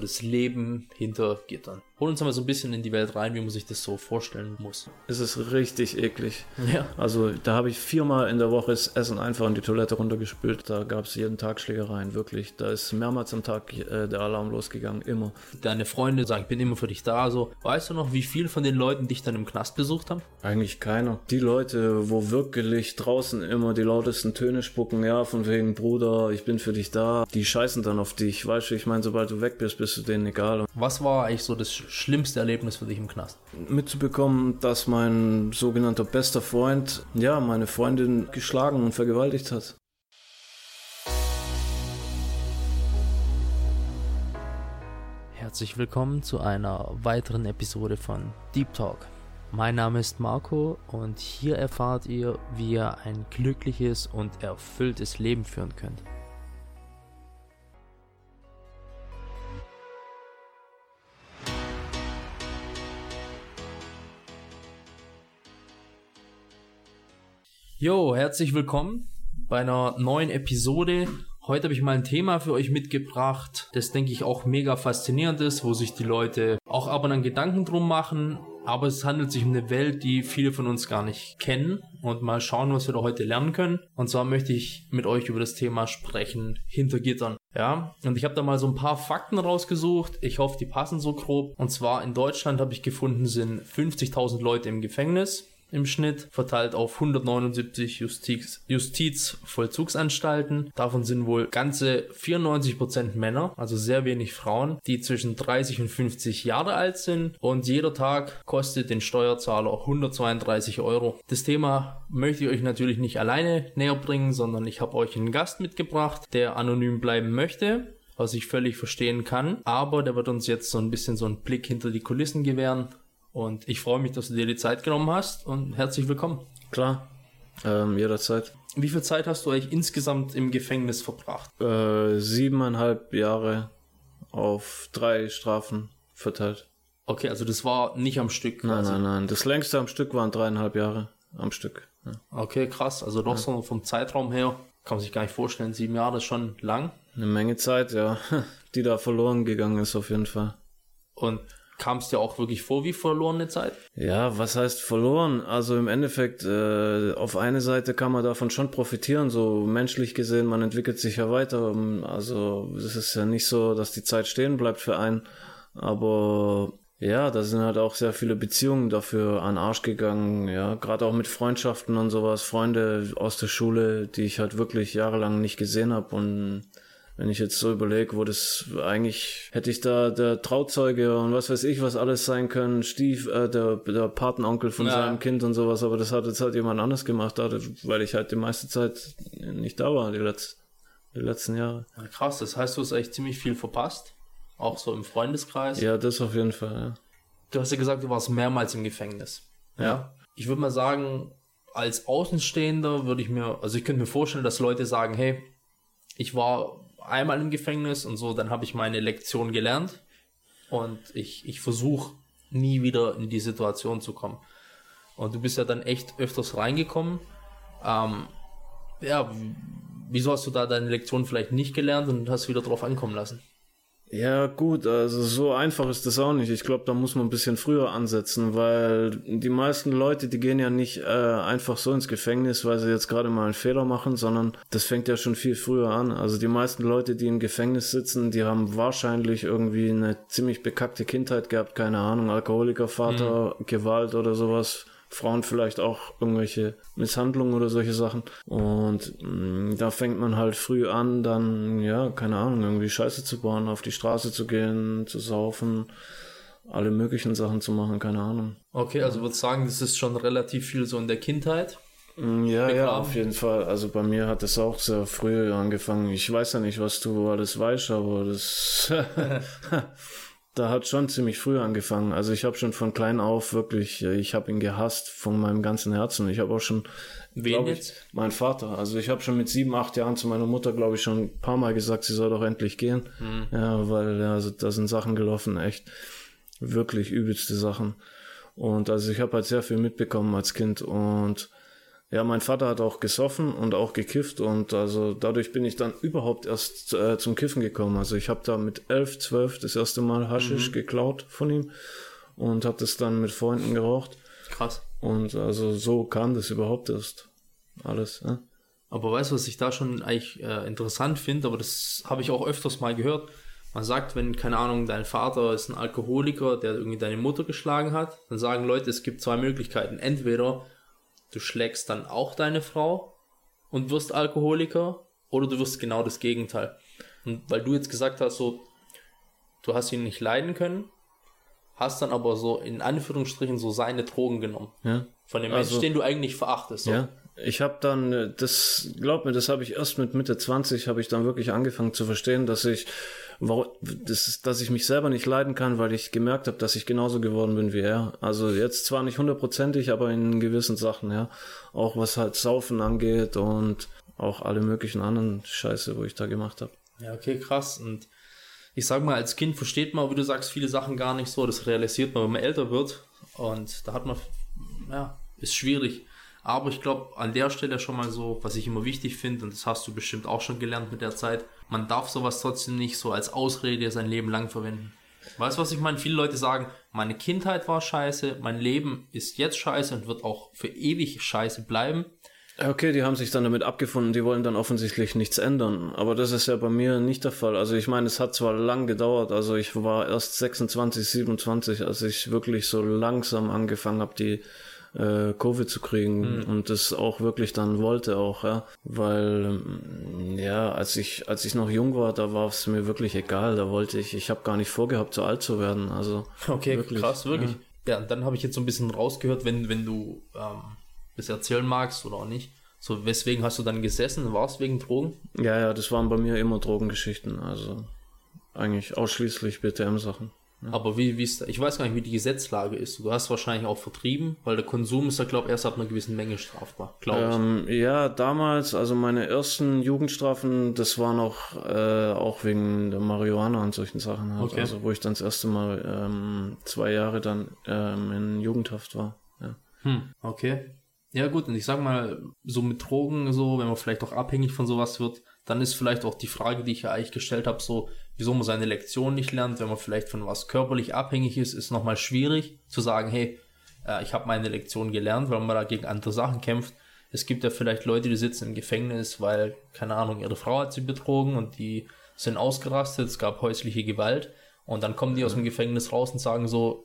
das Leben hinter Gittern. Hol uns mal so ein bisschen in die Welt rein, wie man sich das so vorstellen muss. Es ist richtig eklig. Ja. Also da habe ich viermal in der Woche das Essen einfach in die Toilette runtergespült. Da gab es jeden Tag Schlägereien, wirklich. Da ist mehrmals am Tag äh, der Alarm losgegangen, immer. Deine Freunde sagen, ich bin immer für dich da. So, weißt du noch, wie viel von den Leuten dich dann im Knast besucht haben? Eigentlich keiner. Die Leute, wo wirklich draußen immer die lautesten Töne spucken, ja, von wegen Bruder, ich bin für dich da, die scheißen dann auf dich. Weißt du, ich meine, sobald du weg bist, bist du denen egal. Was war eigentlich so das schlimmste Erlebnis für dich im Knast? Mitzubekommen, dass mein sogenannter bester Freund, ja, meine Freundin geschlagen und vergewaltigt hat. Herzlich willkommen zu einer weiteren Episode von Deep Talk. Mein Name ist Marco und hier erfahrt ihr, wie ihr ein glückliches und erfülltes Leben führen könnt. Jo, herzlich willkommen bei einer neuen Episode. Heute habe ich mal ein Thema für euch mitgebracht, das denke ich auch mega faszinierend ist, wo sich die Leute auch ab und an Gedanken drum machen. Aber es handelt sich um eine Welt, die viele von uns gar nicht kennen und mal schauen, was wir da heute lernen können. Und zwar möchte ich mit euch über das Thema sprechen, hinter Gittern. Ja, und ich habe da mal so ein paar Fakten rausgesucht. Ich hoffe, die passen so grob. Und zwar in Deutschland habe ich gefunden, sind 50.000 Leute im Gefängnis im Schnitt, verteilt auf 179 Justiz, Justizvollzugsanstalten. Davon sind wohl ganze 94% Männer, also sehr wenig Frauen, die zwischen 30 und 50 Jahre alt sind. Und jeder Tag kostet den Steuerzahler 132 Euro. Das Thema möchte ich euch natürlich nicht alleine näher bringen, sondern ich habe euch einen Gast mitgebracht, der anonym bleiben möchte was ich völlig verstehen kann. Aber der wird uns jetzt so ein bisschen so einen Blick hinter die Kulissen gewähren, und ich freue mich, dass du dir die Zeit genommen hast und herzlich willkommen. Klar, ähm, jederzeit. Wie viel Zeit hast du eigentlich insgesamt im Gefängnis verbracht? Äh, siebeneinhalb Jahre auf drei Strafen verteilt. Okay, also das war nicht am Stück. Quasi. Nein, nein, nein. Das längste am Stück waren dreieinhalb Jahre am Stück. Ja. Okay, krass. Also doch ja. so vom Zeitraum her kann man sich gar nicht vorstellen. Sieben Jahre ist schon lang. Eine Menge Zeit, ja, die da verloren gegangen ist auf jeden Fall. Und kam es dir auch wirklich vor wie verlorene Zeit? Ja, was heißt verloren? Also im Endeffekt, äh, auf eine Seite kann man davon schon profitieren, so menschlich gesehen, man entwickelt sich ja weiter. Also es ist ja nicht so, dass die Zeit stehen bleibt für einen. Aber ja, da sind halt auch sehr viele Beziehungen dafür an Arsch gegangen, ja, gerade auch mit Freundschaften und sowas, Freunde aus der Schule, die ich halt wirklich jahrelang nicht gesehen habe und wenn ich jetzt so überlege, wo das eigentlich hätte ich da der Trauzeuge und was weiß ich, was alles sein können, Stief, äh, der, der Patenonkel von ja. seinem Kind und sowas, aber das hat jetzt halt jemand anders gemacht, weil ich halt die meiste Zeit nicht da war, die, Letz-, die letzten Jahre. Ja, krass, das heißt, du hast echt ziemlich viel verpasst, auch so im Freundeskreis. Ja, das auf jeden Fall, ja. Du hast ja gesagt, du warst mehrmals im Gefängnis. Ja. ja. Ich würde mal sagen, als Außenstehender würde ich mir, also ich könnte mir vorstellen, dass Leute sagen, hey, ich war einmal im Gefängnis und so, dann habe ich meine Lektion gelernt und ich, ich versuche nie wieder in die Situation zu kommen. Und du bist ja dann echt öfters reingekommen. Ähm, ja, wieso hast du da deine Lektion vielleicht nicht gelernt und hast wieder drauf ankommen lassen? Ja, gut, also so einfach ist das auch nicht. Ich glaube, da muss man ein bisschen früher ansetzen, weil die meisten Leute, die gehen ja nicht äh, einfach so ins Gefängnis, weil sie jetzt gerade mal einen Fehler machen, sondern das fängt ja schon viel früher an. Also die meisten Leute, die im Gefängnis sitzen, die haben wahrscheinlich irgendwie eine ziemlich bekackte Kindheit gehabt, keine Ahnung, Alkoholikervater, mhm. Gewalt oder sowas Frauen vielleicht auch irgendwelche Misshandlungen oder solche Sachen. Und mh, mm, da fängt man halt früh an, dann, ja, keine Ahnung, irgendwie Scheiße zu bauen, auf die Straße zu gehen, zu saufen, alle möglichen Sachen zu machen, keine Ahnung. Okay, also würde sagen, das ist schon relativ viel so in der Kindheit. Mm, ja, begraben. ja, auf jeden Fall. Also bei mir hat es auch sehr früh angefangen. Ich weiß ja nicht, was du alles weißt, aber das da hat schon ziemlich früh angefangen. Also ich habe schon von klein auf wirklich, äh, ich habe ihn gehasst von meinem ganzen Herzen. Ich habe auch schon, jetzt? Ich, mein Vater. Also ich habe schon mit sieben, acht Jahren zu meiner Mutter, glaube ich, schon ein paar Mal gesagt, sie soll doch endlich gehen. Mhm. Ja, weil also da sind Sachen gelaufen, echt wirklich übelste Sachen. Und also ich habe halt sehr viel mitbekommen als Kind und Ja, mein Vater hat auch gesoffen und auch gekifft und also dadurch bin ich dann überhaupt erst äh, zum Kiffen gekommen. Also ich habe da mit elf, zwölf das erste Mal Haschisch mhm. geklaut von ihm und habe das dann mit Freunden geraucht. Krass. Und also so kam das überhaupt erst alles. Ja? Aber weißt du, was ich da schon eigentlich äh, interessant finde, aber das habe ich auch öfters mal gehört. Man sagt, wenn, keine Ahnung, dein Vater ist ein Alkoholiker, der irgendwie deine Mutter geschlagen hat, dann sagen Leute, es gibt zwei Möglichkeiten. Entweder du schlägst dann auch deine Frau und wirst Alkoholiker oder du wirst genau das Gegenteil. Und weil du jetzt gesagt hast, so, du hast ihn nicht leiden können, hast dann aber so in Anführungsstrichen so seine Drogen genommen. Ja. Von dem also, Menschen, den du eigentlich verachtest. So. Ja. Ich habe dann, äh, das, glaub mir, das habe ich erst mit Mitte 20, habe ich dann wirklich angefangen zu verstehen, dass ich, das, dass ich mich selber nicht leiden kann, weil ich gemerkt habe, dass ich genauso geworden bin wie er. Also jetzt zwar nicht hundertprozentig, aber in gewissen Sachen, ja. Auch was halt Saufen angeht und auch alle möglichen anderen Scheiße, wo ich da gemacht habe. Ja, okay, krass. Und ich sag mal, als Kind versteht man, wie du sagst, viele Sachen gar nicht so. Das realisiert man, wenn man älter wird. Und da hat man, ja, ist schwierig. Aber ich glaube, an der Stelle schon mal so, was ich immer wichtig finde, und das hast du bestimmt auch schon gelernt mit der Zeit, man darf sowas trotzdem nicht so als Ausrede sein Leben lang verwenden. Weißt du, was ich meine? Viele Leute sagen, meine Kindheit war scheiße, mein Leben ist jetzt scheiße und wird auch für ewig scheiße bleiben. Okay, die haben sich dann damit abgefunden, die wollen dann offensichtlich nichts ändern. Aber das ist ja bei mir nicht der Fall. Also ich meine, es hat zwar lang gedauert, also ich war erst 26, 27, als ich wirklich so langsam angefangen habe, die äh, Covid zu kriegen mhm. und das auch wirklich dann wollte auch, ja. Weil ähm, ja, als ich, als ich noch jung war, da war es mir wirklich egal. Da wollte ich, ich habe gar nicht vorgehabt, so alt zu werden. Also okay, wirklich, krass, wirklich. Ja, ja dann habe ich jetzt so ein bisschen rausgehört, wenn, wenn du ähm, das erzählen magst oder auch nicht. So, weswegen hast du dann gesessen? War es wegen Drogen? Ja, ja, das waren bei mir immer Drogengeschichten. Also eigentlich ausschließlich BTM-Sachen. Aber wie, wie ist, ich weiß gar nicht, wie die Gesetzlage ist. Du hast wahrscheinlich auch vertrieben, weil der Konsum ist ja, glaube ich, erst ab einer gewissen Menge strafbar, glaube ähm, ich. Ja, damals, also meine ersten Jugendstrafen, das war noch äh, auch wegen der Marihuana und solchen Sachen. Halt. Okay. Also wo ich dann das erste Mal ähm, zwei Jahre dann ähm, in Jugendhaft war. Ja. Hm, okay. Ja gut, und ich sag mal, so mit Drogen, so, wenn man vielleicht auch abhängig von sowas wird, dann ist vielleicht auch die Frage, die ich ja eigentlich gestellt habe, so, wieso man seine Lektion nicht lernt, wenn man vielleicht von was körperlich abhängig ist, ist nochmal schwierig zu sagen, hey, äh, ich habe meine Lektion gelernt, weil man da gegen andere Sachen kämpft. Es gibt ja vielleicht Leute, die sitzen im Gefängnis, weil, keine Ahnung, ihre Frau hat sie betrogen und die sind ausgerastet, es gab häusliche Gewalt und dann kommen die aus dem Gefängnis raus und sagen so,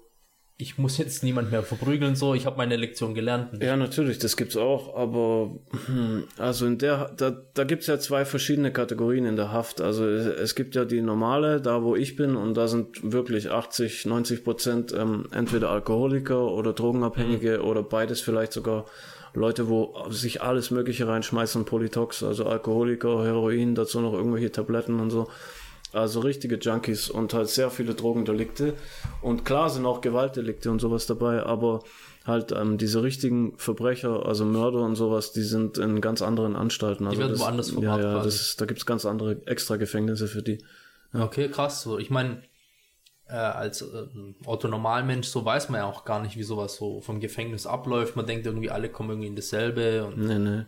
ich muss jetzt niemand mehr verprügeln, so, ich habe meine Lektion gelernt. Ja, natürlich, das gibt's auch, aber hm, also in der, da, da gibt's ja zwei verschiedene Kategorien in der Haft. Also es, es gibt ja die normale, da wo ich bin, und da sind wirklich 80, 90 Prozent ähm, entweder Alkoholiker oder Drogenabhängige mhm. oder beides vielleicht sogar Leute, wo sich alles Mögliche reinschmeißen, Polytox, also Alkoholiker, Heroin, dazu noch irgendwelche Tabletten und so also richtige Junkies und halt sehr viele Drogendelikte. Und klar sind auch Gewaltdelikte und sowas dabei, aber halt ähm, diese richtigen Verbrecher, also Mörder und sowas, die sind in ganz anderen Anstalten. Also die werden das, woanders verbracht. Ja, ja, das ist, da gibt's ganz andere extra Gefängnisse für die. Ja. Okay, krass. So, ich meine, äh, als äh, Autonormalmensch, so weiß man ja auch gar nicht, wie sowas so vom Gefängnis abläuft. Man denkt irgendwie, alle kommen irgendwie in dasselbe. Und nee, nee.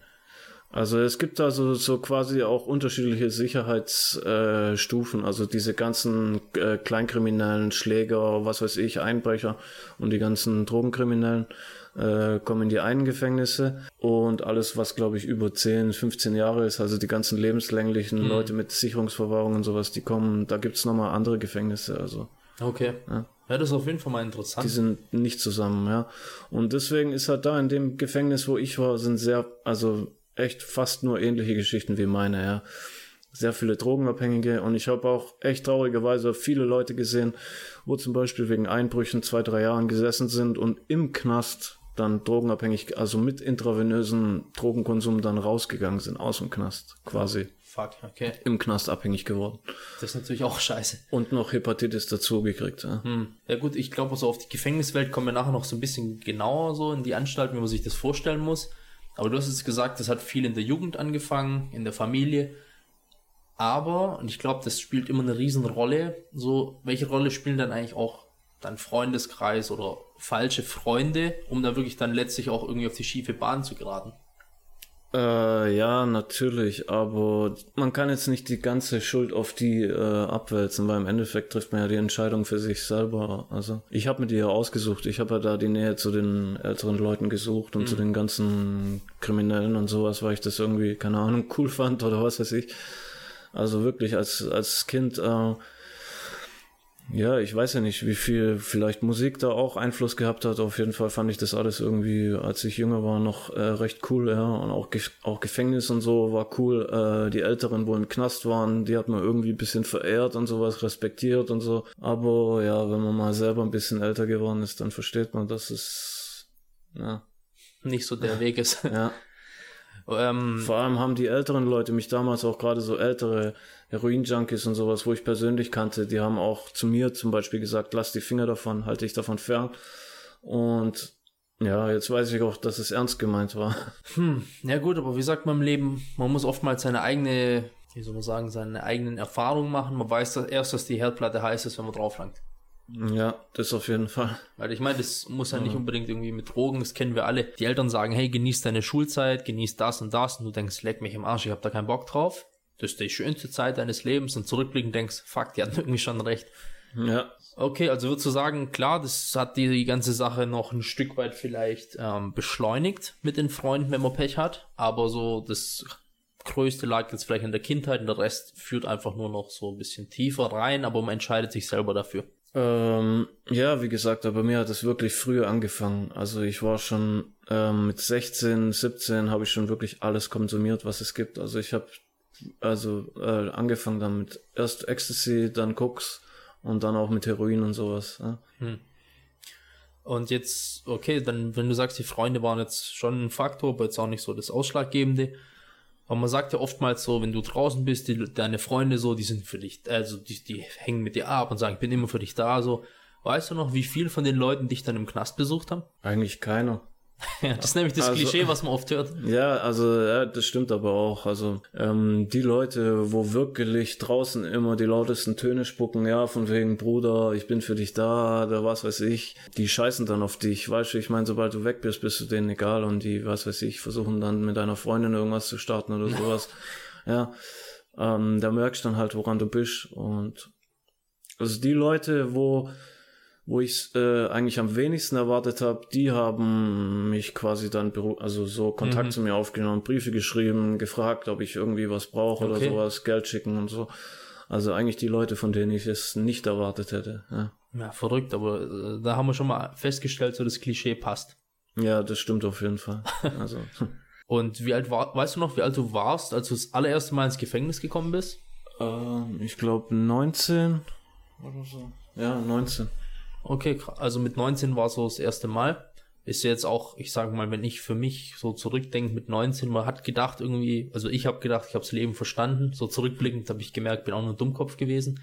Also es gibt also so quasi auch unterschiedliche Sicherheitsstufen, äh, also diese ganzen äh, Kleinkriminellen, Schläger, was weiß ich, Einbrecher und die ganzen Drogenkriminellen äh, kommen in die einen Gefängnisse und alles, was glaube ich über 10, 15 Jahre ist, also die ganzen lebenslänglichen mhm. Leute mit Sicherungsverwahrung und sowas, die kommen, da gibt's nochmal andere Gefängnisse, also. Okay. Ja. Ja, das ist auf jeden Fall mal interessant. Die sind nicht zusammen, ja. Und deswegen ist halt da in dem Gefängnis, wo ich war, sind sehr, also echt fast nur ähnliche Geschichten wie meine, ja. Sehr viele Drogenabhängige und ich habe auch echt traurigerweise viele Leute gesehen, wo zum Beispiel wegen Einbrüchen zwei, drei Jahren gesessen sind und im Knast dann drogenabhängig, also mit intravenösen Drogenkonsum dann rausgegangen sind aus dem Knast, quasi. Fuck, okay. Im Knast abhängig geworden. Das ist natürlich auch scheiße. Und noch Hepatitis dazu gekriegt, ja. Hm. Ja gut, ich glaube, so auf die Gefängniswelt kommen wir nachher noch so ein bisschen genauer so in die Anstalt, wie man sich das vorstellen muss. Aber du hast jetzt gesagt, das hat viel in der Jugend angefangen, in der Familie. Aber, und ich glaube, das spielt immer eine Riesenrolle, so, welche Rolle spielen dann eigentlich auch dein Freundeskreis oder falsche Freunde, um da wirklich dann letztlich auch irgendwie auf die schiefe Bahn zu geraten? Äh, ja, natürlich, aber man kann jetzt nicht die ganze Schuld auf die äh, abwälzen, weil im Endeffekt trifft man ja die Entscheidung für sich selber. Also ich habe mir die ja ausgesucht, ich habe ja da die Nähe zu den älteren Leuten gesucht und mhm. zu den ganzen Kriminellen und sowas, weil ich das irgendwie, keine Ahnung, cool fand oder was weiß ich. Also wirklich als, als Kind äh, ja, ich weiß ja nicht, wie viel vielleicht Musik da auch Einfluss gehabt hat. Auf jeden Fall fand ich das alles irgendwie, als ich jünger war, noch äh, recht cool, ja. Und auch, Ge auch Gefängnis und so war cool. Äh, die Älteren, wo im Knast waren, die hat man irgendwie ein bisschen verehrt und sowas, respektiert und so. Aber ja, wenn man mal selber ein bisschen älter geworden ist, dann versteht man, dass es ja. nicht so der Weg ist. Ja. Ähm, Vor allem haben die älteren Leute mich damals auch gerade so ältere Heroin-Junkies und sowas, wo ich persönlich kannte, die haben auch zu mir zum Beispiel gesagt, lass die Finger davon, halte ich davon fern. Und ja, jetzt weiß ich auch, dass es ernst gemeint war. Hm, ja gut, aber wie sagt man im Leben, man muss oftmals seine eigene, wie soll man sagen, seine eigenen Erfahrungen machen. Man weiß dass erst, dass die Herdplatte heiß ist, wenn man drauflangt. Ja, das auf jeden Fall. Weil ich meine, das muss ja nicht unbedingt irgendwie mit Drogen, das kennen wir alle. Die Eltern sagen, hey, genieß deine Schulzeit, genieß das und das und du denkst, leck mich im Arsch, ich hab da keinen Bock drauf. Das ist die schönste Zeit deines Lebens und zurückblickend denkst, fuck, die hatten irgendwie schon recht. Ja. Okay, also würdest du sagen, klar, das hat die, die ganze Sache noch ein Stück weit vielleicht ähm, beschleunigt mit den Freunden, wenn man Pech hat, aber so das größte lag jetzt vielleicht in der Kindheit und der Rest führt einfach nur noch so ein bisschen tiefer rein, aber man entscheidet sich selber dafür. Ähm, ja, wie gesagt, aber mir hat es wirklich früher angefangen. Also ich war schon ähm, mit 16, 17 habe ich schon wirklich alles konsumiert, was es gibt. Also ich habe also äh, angefangen dann mit erst Ecstasy, dann Koks und dann auch mit Heroin und sowas. Ja. Hm. Und jetzt, okay, dann, wenn du sagst, die Freunde waren jetzt schon ein Faktor, aber jetzt auch nicht so das Ausschlaggebende. Aber man sagt ja oftmals so, wenn du draußen bist, die, deine Freunde so, die sind für dich, also die, die hängen mit dir ab und sagen, ich bin immer für dich da, so. Weißt du noch, wie viel von den Leuten dich dann im Knast besucht haben? Eigentlich keiner. Ja, das ist nämlich das also, Klischee, was man oft hört. Ja, also ja, das stimmt aber auch. Also ähm, die Leute, wo wirklich draußen immer die lautesten Töne spucken, ja, von wegen Bruder, ich bin für dich da, oder was weiß ich, die scheißen dann auf dich. Weißt du, ich meine, sobald du weg bist, bist du denen egal und die, was weiß ich, versuchen dann mit deiner Freundin irgendwas zu starten oder sowas. ja, ähm, da merkst du dann halt, woran du bist und also die Leute, wo wo ich äh, eigentlich am wenigsten erwartet habe, die haben mich quasi dann also so Kontakt mhm. zu mir aufgenommen, Briefe geschrieben, gefragt, ob ich irgendwie was brauche okay. oder sowas, Geld schicken und so. Also eigentlich die Leute, von denen ich es nicht erwartet hätte. Ja, ja verrückt, aber äh, da haben wir schon mal festgestellt, so das Klischee passt. Ja, das stimmt auf jeden Fall. Also. und wie alt war, weißt du noch, wie alt du warst, als du das allererste Mal ins Gefängnis gekommen bist? Ähm, ich glaube 19 oder so. Ja, 19. Okay, also mit 19 war so das erste Mal. Ist jetzt auch, ich sage mal, wenn ich für mich so zurückdenke mit 19, man hat gedacht irgendwie, also ich habe gedacht, ich habe das Leben verstanden. So zurückblickend habe ich gemerkt, bin auch nur ein Dummkopf gewesen.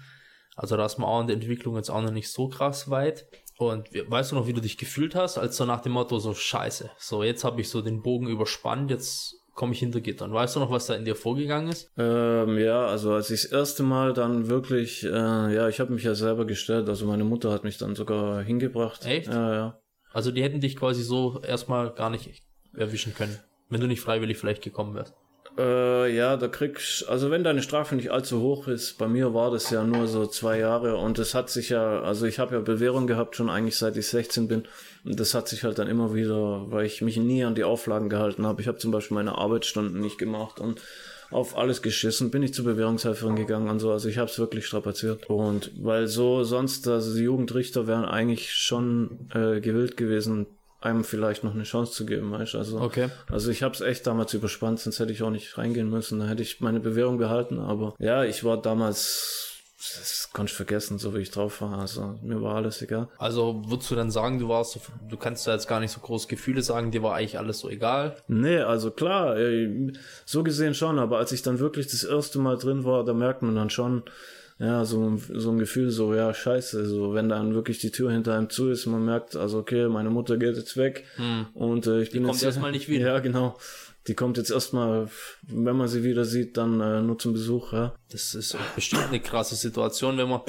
Also da ist man auch in der Entwicklung jetzt auch noch nicht so krass weit. Und weißt du noch, wie du dich gefühlt hast, als so nach dem Motto so Scheiße, so jetzt habe ich so den Bogen überspannt, jetzt komme ich hinter Gittern. Weißt du noch, was da in dir vorgegangen ist? Ähm, ja, also als ich das erste Mal dann wirklich, äh, ja, ich habe mich ja selber gestellt. Also meine Mutter hat mich dann sogar hingebracht. Echt? Ja, ja. Also die hätten dich quasi so erstmal gar nicht erwischen können, wenn du nicht freiwillig vielleicht gekommen wärst. Äh, ja, da kriegst, also wenn deine Strafe nicht allzu hoch ist, bei mir war das ja nur so zwei Jahre und es hat sich ja, also ich habe ja Bewährung gehabt schon eigentlich seit ich 16 bin und das hat sich halt dann immer wieder, weil ich mich nie an die Auflagen gehalten habe. Ich habe zum Beispiel meine Arbeitsstunden nicht gemacht und auf alles geschissen, bin ich zur Bewährungshelferin gegangen und so. Also ich habe es wirklich strapaziert. Und weil so sonst, also die Jugendrichter wären eigentlich schon äh, gewillt gewesen, einem vielleicht noch eine Chance zu geben, weißt du? Also, okay. also ich habe es echt damals überspannt, sonst hätte ich auch nicht reingehen müssen. Da hätte ich meine Bewährung behalten, aber ja, ich war damals das konnte ich vergessen, so wie ich drauf war. Also mir war alles egal. Also würdest du dann sagen, du warst, du kannst da jetzt gar nicht so große Gefühle sagen, dir war eigentlich alles so egal? Nee, also klar, so gesehen schon, aber als ich dann wirklich das erste Mal drin war, da merkt man dann schon, ja, so, so ein Gefühl, so, ja, scheiße, so, wenn dann wirklich die Tür hinter einem zu ist, man merkt, also, okay, meine Mutter geht jetzt weg hm. und äh, ich die bin kommt jetzt erstmal nicht wieder. Ja, genau. Die kommt jetzt erstmal, wenn man sie wieder sieht, dann äh, nur zum Besuch, ja. Das ist bestimmt eine krasse Situation, wenn man,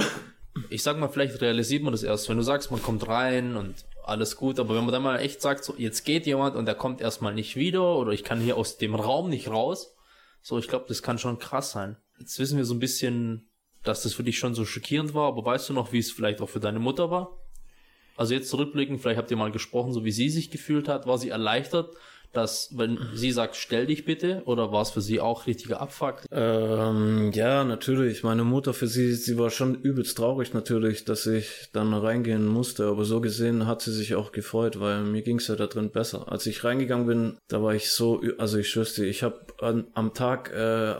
ich sag mal, vielleicht realisiert man das erst, wenn du sagst, man kommt rein und alles gut. Aber wenn man dann mal echt sagt, so, jetzt geht jemand und der kommt erstmal nicht wieder oder ich kann hier aus dem Raum nicht raus, so, ich glaube, das kann schon krass sein. Jetzt wissen wir so ein bisschen, dass das für dich schon so schockierend war, aber weißt du noch, wie es vielleicht auch für deine Mutter war? Also jetzt zurückblicken, vielleicht habt ihr mal gesprochen, so wie sie sich gefühlt hat. War sie erleichtert, dass, wenn sie sagt, stell dich bitte, oder war es für sie auch richtiger Abfuck? Ähm, ja, natürlich. Meine Mutter für sie, sie war schon übelst traurig natürlich, dass ich dann reingehen musste, aber so gesehen hat sie sich auch gefreut, weil mir ging's ja da drin besser. Als ich reingegangen bin, da war ich so, also ich schwör's dir, ich habe am Tag äh,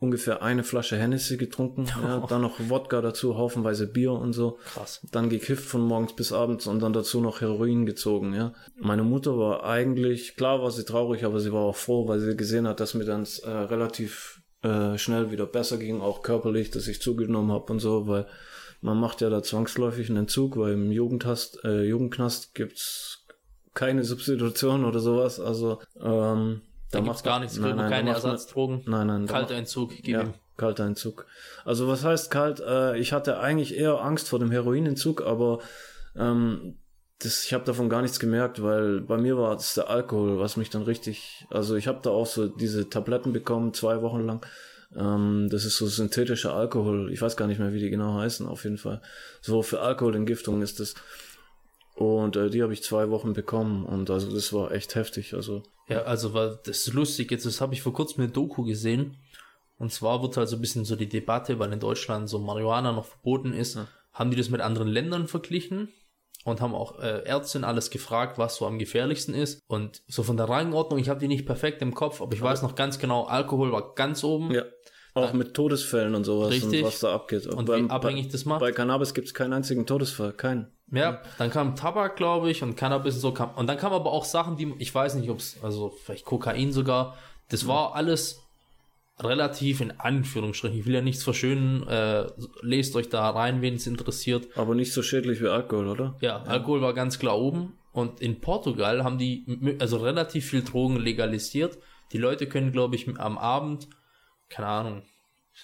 ungefähr eine Flasche Hennessy getrunken, oh. ja, dann noch Wodka dazu, haufenweise Bier und so. Krass. Dann gekifft von morgens bis abends und dann dazu noch Heroin gezogen, ja. Meine Mutter war eigentlich, klar war sie traurig, aber sie war auch froh, weil sie gesehen hat, dass mir dann äh, relativ äh, schnell wieder besser ging, auch körperlich, dass ich zugenommen habe und so, weil man macht ja da zwangsläufig einen Entzug, weil im Jugendhast, äh, Jugendknast gibt's keine Substitution oder sowas, also ähm, da, da gibt's gar nichts, nein, nein, keine Ersatzdrogen. Nein, nein. Kalter Entzug, gib ja, ihm. Kalter Entzug. Also was heißt kalt? Äh, ich hatte eigentlich eher Angst vor dem Heroinentzug, aber ähm, das, ich habe davon gar nichts gemerkt, weil bei mir war es der Alkohol, was mich dann richtig, also ich habe da auch so diese Tabletten bekommen, zwei Wochen lang. Ähm, das ist so synthetischer Alkohol. Ich weiß gar nicht mehr, wie die genau heißen, auf jeden Fall. So für Alkoholentgiftung ist das. Und äh, die habe ich zwei Wochen bekommen und also das war echt heftig. Also ja, also war das ist lustig. Jetzt das habe ich vor kurzem eine Doku gesehen. Und zwar wird halt so ein bisschen so die Debatte, weil in Deutschland so Marihuana noch verboten ist, ja. haben die das mit anderen Ländern verglichen und haben auch äh, Ärztinnen alles gefragt, was so am gefährlichsten ist. Und so von der Rangordnung, ich habe die nicht perfekt im Kopf, aber ich weiß noch ganz genau, Alkohol war ganz oben. Ja. Auch mit Todesfällen und sowas Richtig. und was da abgeht. Und beim, wie abhängig das macht. Bei Cannabis gibt es keinen einzigen Todesfall, keinen. Ja, dann kam Tabak, glaube ich, und Cannabis und so kam. Und dann kam aber auch Sachen, die, ich weiß nicht, ob es, also vielleicht Kokain sogar, das war alles relativ in Anführungsstrichen. Ich will ja nichts verschönen, äh, lest euch da rein, wen es interessiert. Aber nicht so schädlich wie Alkohol, oder? Ja, ja, Alkohol war ganz klar oben. Und in Portugal haben die also relativ viel Drogen legalisiert. Die Leute können, glaube ich, am Abend, keine Ahnung,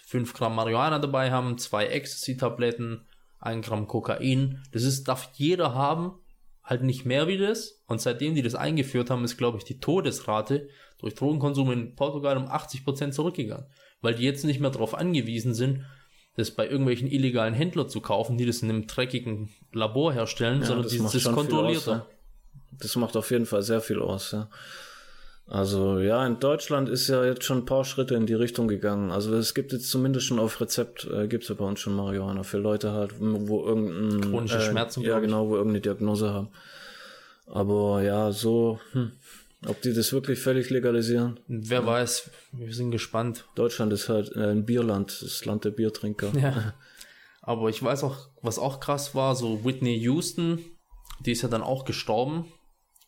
5 Gramm Marihuana dabei haben, zwei Ecstasy-Tabletten, ein Gramm Kokain. Das ist, darf jeder haben, halt nicht mehr wie das. Und seitdem die das eingeführt haben, ist, glaube ich, die Todesrate durch Drogenkonsum in Portugal um 80 Prozent zurückgegangen. Weil die jetzt nicht mehr darauf angewiesen sind, das bei irgendwelchen illegalen Händlern zu kaufen, die das in einem dreckigen Labor herstellen, ja, sondern das, das ist kontrollierter. Aus, ja. Das macht auf jeden Fall sehr viel aus, ja. Also ja, in Deutschland ist ja jetzt schon ein paar Schritte in die Richtung gegangen. Also es gibt jetzt zumindest schon auf Rezept, äh, gibt es ja bei uns schon Marihuana für Leute halt, wo irgendein... Chronische äh, Schmerzen. Ja, genau, wo irgendeine Diagnose haben. Aber ja, so, hm, ob die das wirklich völlig legalisieren? Wer ja. weiß, wir sind gespannt. Deutschland ist halt äh, ein Bierland, das Land der Biertrinker. Ja. Aber ich weiß auch, was auch krass war, so Whitney Houston, die ist ja dann auch gestorben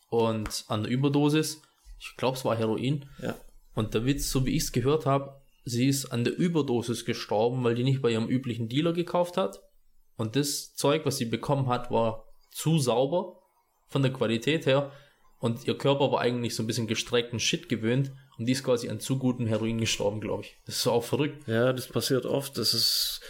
und an der Überdosis ich glaube, es war Heroin. Ja. Und der Witz, so wie ich es gehört habe, sie ist an der Überdosis gestorben, weil die nicht bei ihrem üblichen Dealer gekauft hat. Und das Zeug, was sie bekommen hat, war zu sauber von der Qualität her. Und ihr Körper war eigentlich so ein bisschen gestreckten Shit gewöhnt. Und die ist quasi an zu gutem Heroin gestorben, glaube ich. Das ist auch verrückt. Ja, das passiert oft. Das ist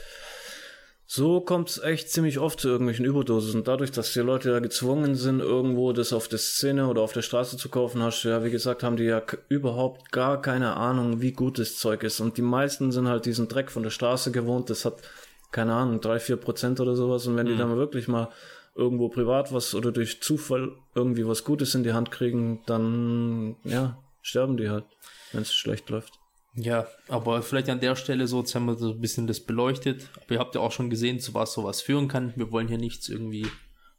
so kommt es echt ziemlich oft zu irgendwelchen Überdosis. Und dadurch, dass die Leute ja gezwungen sind, irgendwo das auf der Szene oder auf der Straße zu kaufen, hast du ja, wie gesagt, haben die ja überhaupt gar keine Ahnung, wie gut das Zeug ist. Und die meisten sind halt diesen Dreck von der Straße gewohnt. Das hat, keine Ahnung, drei, vier Prozent oder sowas. Und wenn mhm. die dann wirklich mal irgendwo privat was oder durch Zufall irgendwie was Gutes in die Hand kriegen, dann, ja, sterben die halt, wenn es schlecht läuft. Ja, aber vielleicht an der Stelle so, jetzt haben wir so ein bisschen das beleuchtet. Aber ihr habt ja auch schon gesehen, zu was sowas führen kann. Wir wollen hier nichts irgendwie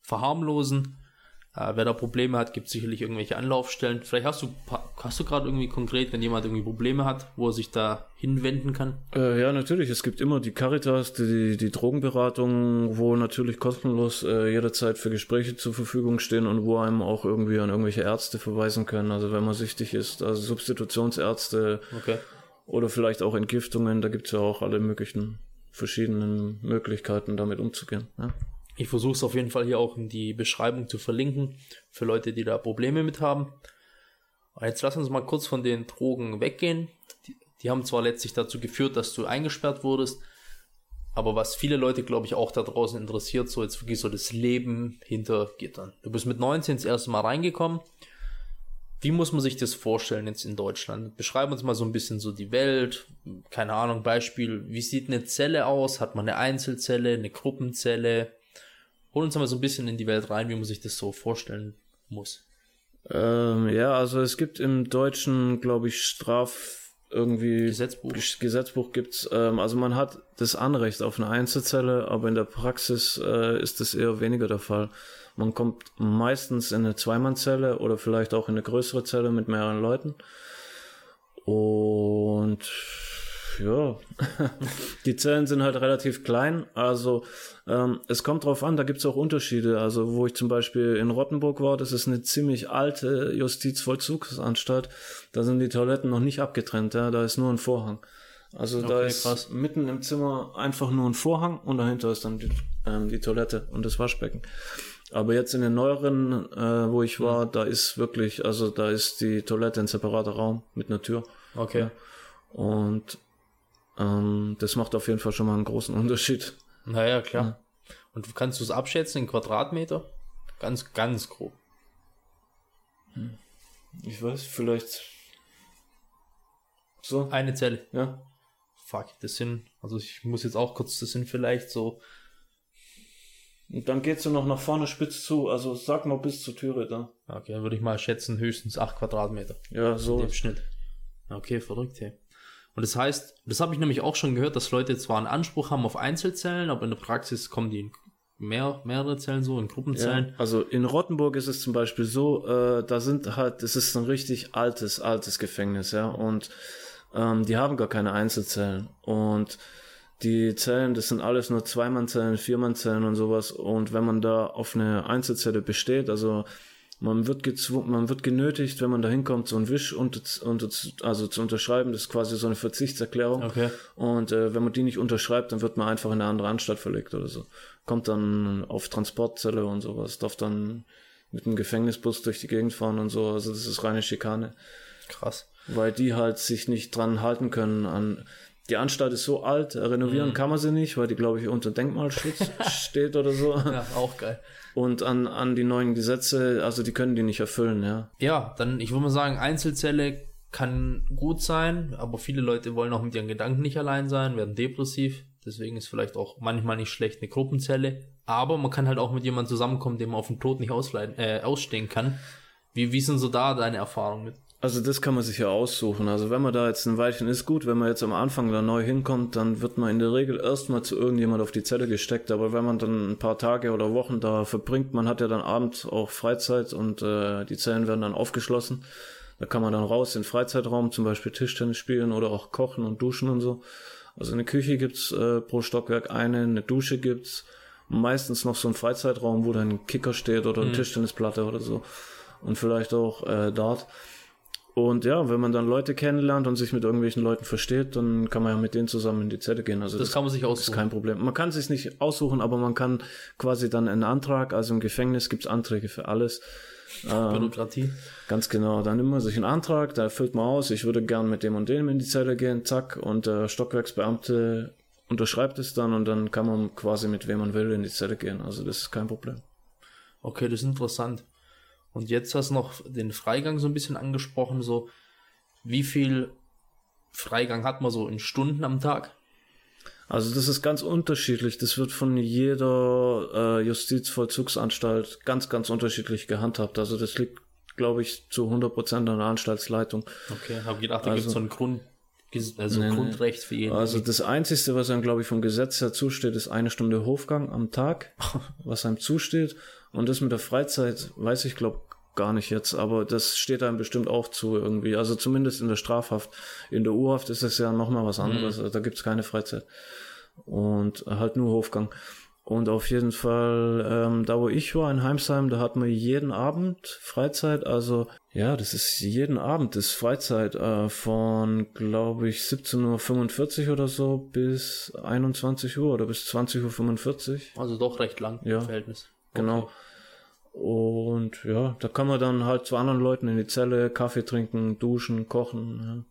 verharmlosen. Äh, wer da Probleme hat, gibt sicherlich irgendwelche Anlaufstellen. Vielleicht hast du hast du gerade irgendwie konkret, wenn jemand irgendwie Probleme hat, wo er sich da hinwenden kann? Äh, ja, natürlich. Es gibt immer die Caritas, die, die Drogenberatung, wo natürlich kostenlos äh, jederzeit für Gespräche zur Verfügung stehen und wo einem auch irgendwie an irgendwelche Ärzte verweisen können. Also wenn man süchtig ist, also Substitutionsärzte. Okay oder vielleicht auch Entgiftungen, da gibt es ja auch alle möglichen verschiedenen Möglichkeiten, damit umzugehen. Ja. Ich versuche es auf jeden Fall hier auch in die Beschreibung zu verlinken, für Leute, die da Probleme mit haben. Jetzt lass uns mal kurz von den Drogen weggehen. Die, die haben zwar letztlich dazu geführt, dass du eingesperrt wurdest. Aber was viele Leute, glaube ich, auch da draußen interessiert, so jetzt wirklich so das Leben hinter Gittern. Du bist mit 19 das erste Mal reingekommen. Wie muss man sich das vorstellen jetzt in Deutschland? Beschreib uns mal so ein bisschen so die Welt. Keine Ahnung, Beispiel, wie sieht eine Zelle aus? Hat man eine Einzelzelle, eine Gruppenzelle? Hol uns mal so ein bisschen in die Welt rein, wie man sich das so vorstellen muss. Ähm, ja, also es gibt im Deutschen, glaube ich, Straf irgendwie Gesetzbuch, Gesetzbuch gibt's. Ähm, also man hat das Anrecht auf eine Einzelzelle, aber in der Praxis äh, ist das eher weniger der Fall. Man kommt meistens in eine Zweimannzelle oder vielleicht auch in eine größere Zelle mit mehreren Leuten. Und ja, die Zellen sind halt relativ klein. Also ähm, es kommt drauf an, da gibt's auch Unterschiede. Also wo ich zum Beispiel in Rottenburg war, das ist eine ziemlich alte Justizvollzugsanstalt. Da sind die Toiletten noch nicht abgetrennt, ja, da ist nur ein Vorhang. Also okay, da ist krass. mitten im Zimmer einfach nur ein Vorhang und dahinter ist dann die, ähm, die Toilette und das Waschbecken. Aber jetzt in den neueren, äh, wo ich war, mhm. da ist wirklich, also da ist die Toilette ein separater Raum mit einer Tür. Okay. Ja. Und ähm, das macht auf jeden Fall schon mal einen großen Unterschied. Naja, klar. Ja. Und kannst du es abschätzen in Quadratmeter? Ganz, ganz grob. Hm. Ich weiß, vielleicht so. Eine Zelle. Ja. Fuck, das sind, also ich muss jetzt auch kurz, das sind vielleicht so. Und dann geht's du noch nach vorne spitz zu, also sag mal bis zur Türe da. Okay, dann würde ich mal schätzen, höchstens acht Quadratmeter. Ja, so. Im Schnitt. Okay, verrückt, hey. Und das heißt, das habe ich nämlich auch schon gehört, dass Leute zwar einen Anspruch haben auf Einzelzellen, aber in der Praxis kommen die in mehr, mehrere Zellen so, in Gruppenzellen. Ja, also in Rottenburg ist es zum Beispiel so, äh, da sind halt, es ist ein richtig altes, altes Gefängnis, ja, und ähm, die haben gar keine Einzelzellen. Und die Zellen, das sind alles nur Zweimannzellen, Viermannzellen und sowas. Und wenn man da auf eine Einzelzelle besteht, also man wird gezwungen, man wird genötigt, wenn man da hinkommt, so ein Wisch unter, unter, also zu unterschreiben. Das ist quasi so eine Verzichtserklärung. Okay. Und äh, wenn man die nicht unterschreibt, dann wird man einfach in eine andere Anstalt verlegt oder so. Kommt dann auf Transportzelle und sowas, darf dann mit einem Gefängnisbus durch die Gegend fahren und so. Also das ist reine Schikane. Krass. Weil die halt sich nicht dran halten können an die Anstalt ist so alt, renovieren mm. kann man sie nicht, weil die, glaube ich, unter Denkmalschutz steht oder so. Ja, auch geil. Und an, an die neuen Gesetze, also die können die nicht erfüllen, ja. Ja, dann, ich würde mal sagen, Einzelzelle kann gut sein, aber viele Leute wollen auch mit ihren Gedanken nicht allein sein, werden depressiv. Deswegen ist vielleicht auch manchmal nicht schlecht eine Gruppenzelle. Aber man kann halt auch mit jemandem zusammenkommen, dem man auf den Tod nicht ausleiden, äh, ausstehen kann. Wie, wie sind so da deine Erfahrungen mit? Also das kann man sich ja aussuchen. Also wenn man da jetzt ein Weilchen ist, gut, wenn man jetzt am Anfang da neu hinkommt, dann wird man in der Regel erstmal zu irgendjemand auf die Zelle gesteckt. Aber wenn man dann ein paar Tage oder Wochen da verbringt, man hat ja dann abends auch Freizeit und äh, die Zellen werden dann aufgeschlossen. Da kann man dann raus in den Freizeitraum, zum Beispiel Tischtennis spielen oder auch kochen und duschen und so. Also eine Küche gibt's äh, pro Stockwerk eine, eine Dusche gibt's meistens noch so ein Freizeitraum, wo dann ein Kicker steht oder eine mhm. Tischtennisplatte oder so und vielleicht auch äh, Dart. Und ja, wenn man dann Leute kennenlernt und sich mit irgendwelchen Leuten versteht, dann kann man ja mit denen zusammen in die Zelle gehen. Also das, das kann man sich aussuchen. ist kein Problem. Man kann sich nicht aussuchen, aber man kann quasi dann einen Antrag, also im Gefängnis gibt's Anträge für alles. Bürokratie. Ähm, ganz genau. Dann nimmt man sich einen Antrag, da füllt man aus, ich würde gern mit dem und dem in die Zelle gehen, zack, und der Stockwerksbeamte unterschreibt es dann und dann kann man quasi mit wem man will in die Zelle gehen. Also das ist kein Problem. Okay, das ist interessant. Und jetzt hast du noch den Freigang so ein bisschen angesprochen, so wie viel Freigang hat man so in Stunden am Tag? Also das ist ganz unterschiedlich. Das wird von jeder äh, Justizvollzugsanstalt ganz, ganz unterschiedlich gehandhabt. Also das liegt, glaube ich, zu 100 Prozent an der Anstaltsleitung. Okay, habe gedacht, da also, gibt es so ein Grund, also nee, Grundrecht für jeden. Also das Einzige, was einem, glaube ich, vom Gesetz her zusteht, ist eine Stunde Hofgang am Tag, was einem zusteht. Und das mit der Freizeit weiß ich, glaube gar nicht jetzt, aber das steht einem bestimmt auch zu irgendwie. Also zumindest in der Strafhaft. In der Urhaft ist es ja nochmal was anderes. Mhm. Also da gibt's keine Freizeit. Und halt nur Hofgang. Und auf jeden Fall, ähm, da wo ich war in Heimsheim, da hat man jeden Abend Freizeit. Also ja, das ist jeden Abend ist Freizeit äh, von, glaube ich, 17.45 Uhr oder so bis 21 Uhr oder bis 20.45 Uhr. Also doch recht lang ja, Verhältnis. Genau. Und ja, da kann man dann halt zu anderen Leuten in die Zelle, Kaffee trinken, duschen, kochen.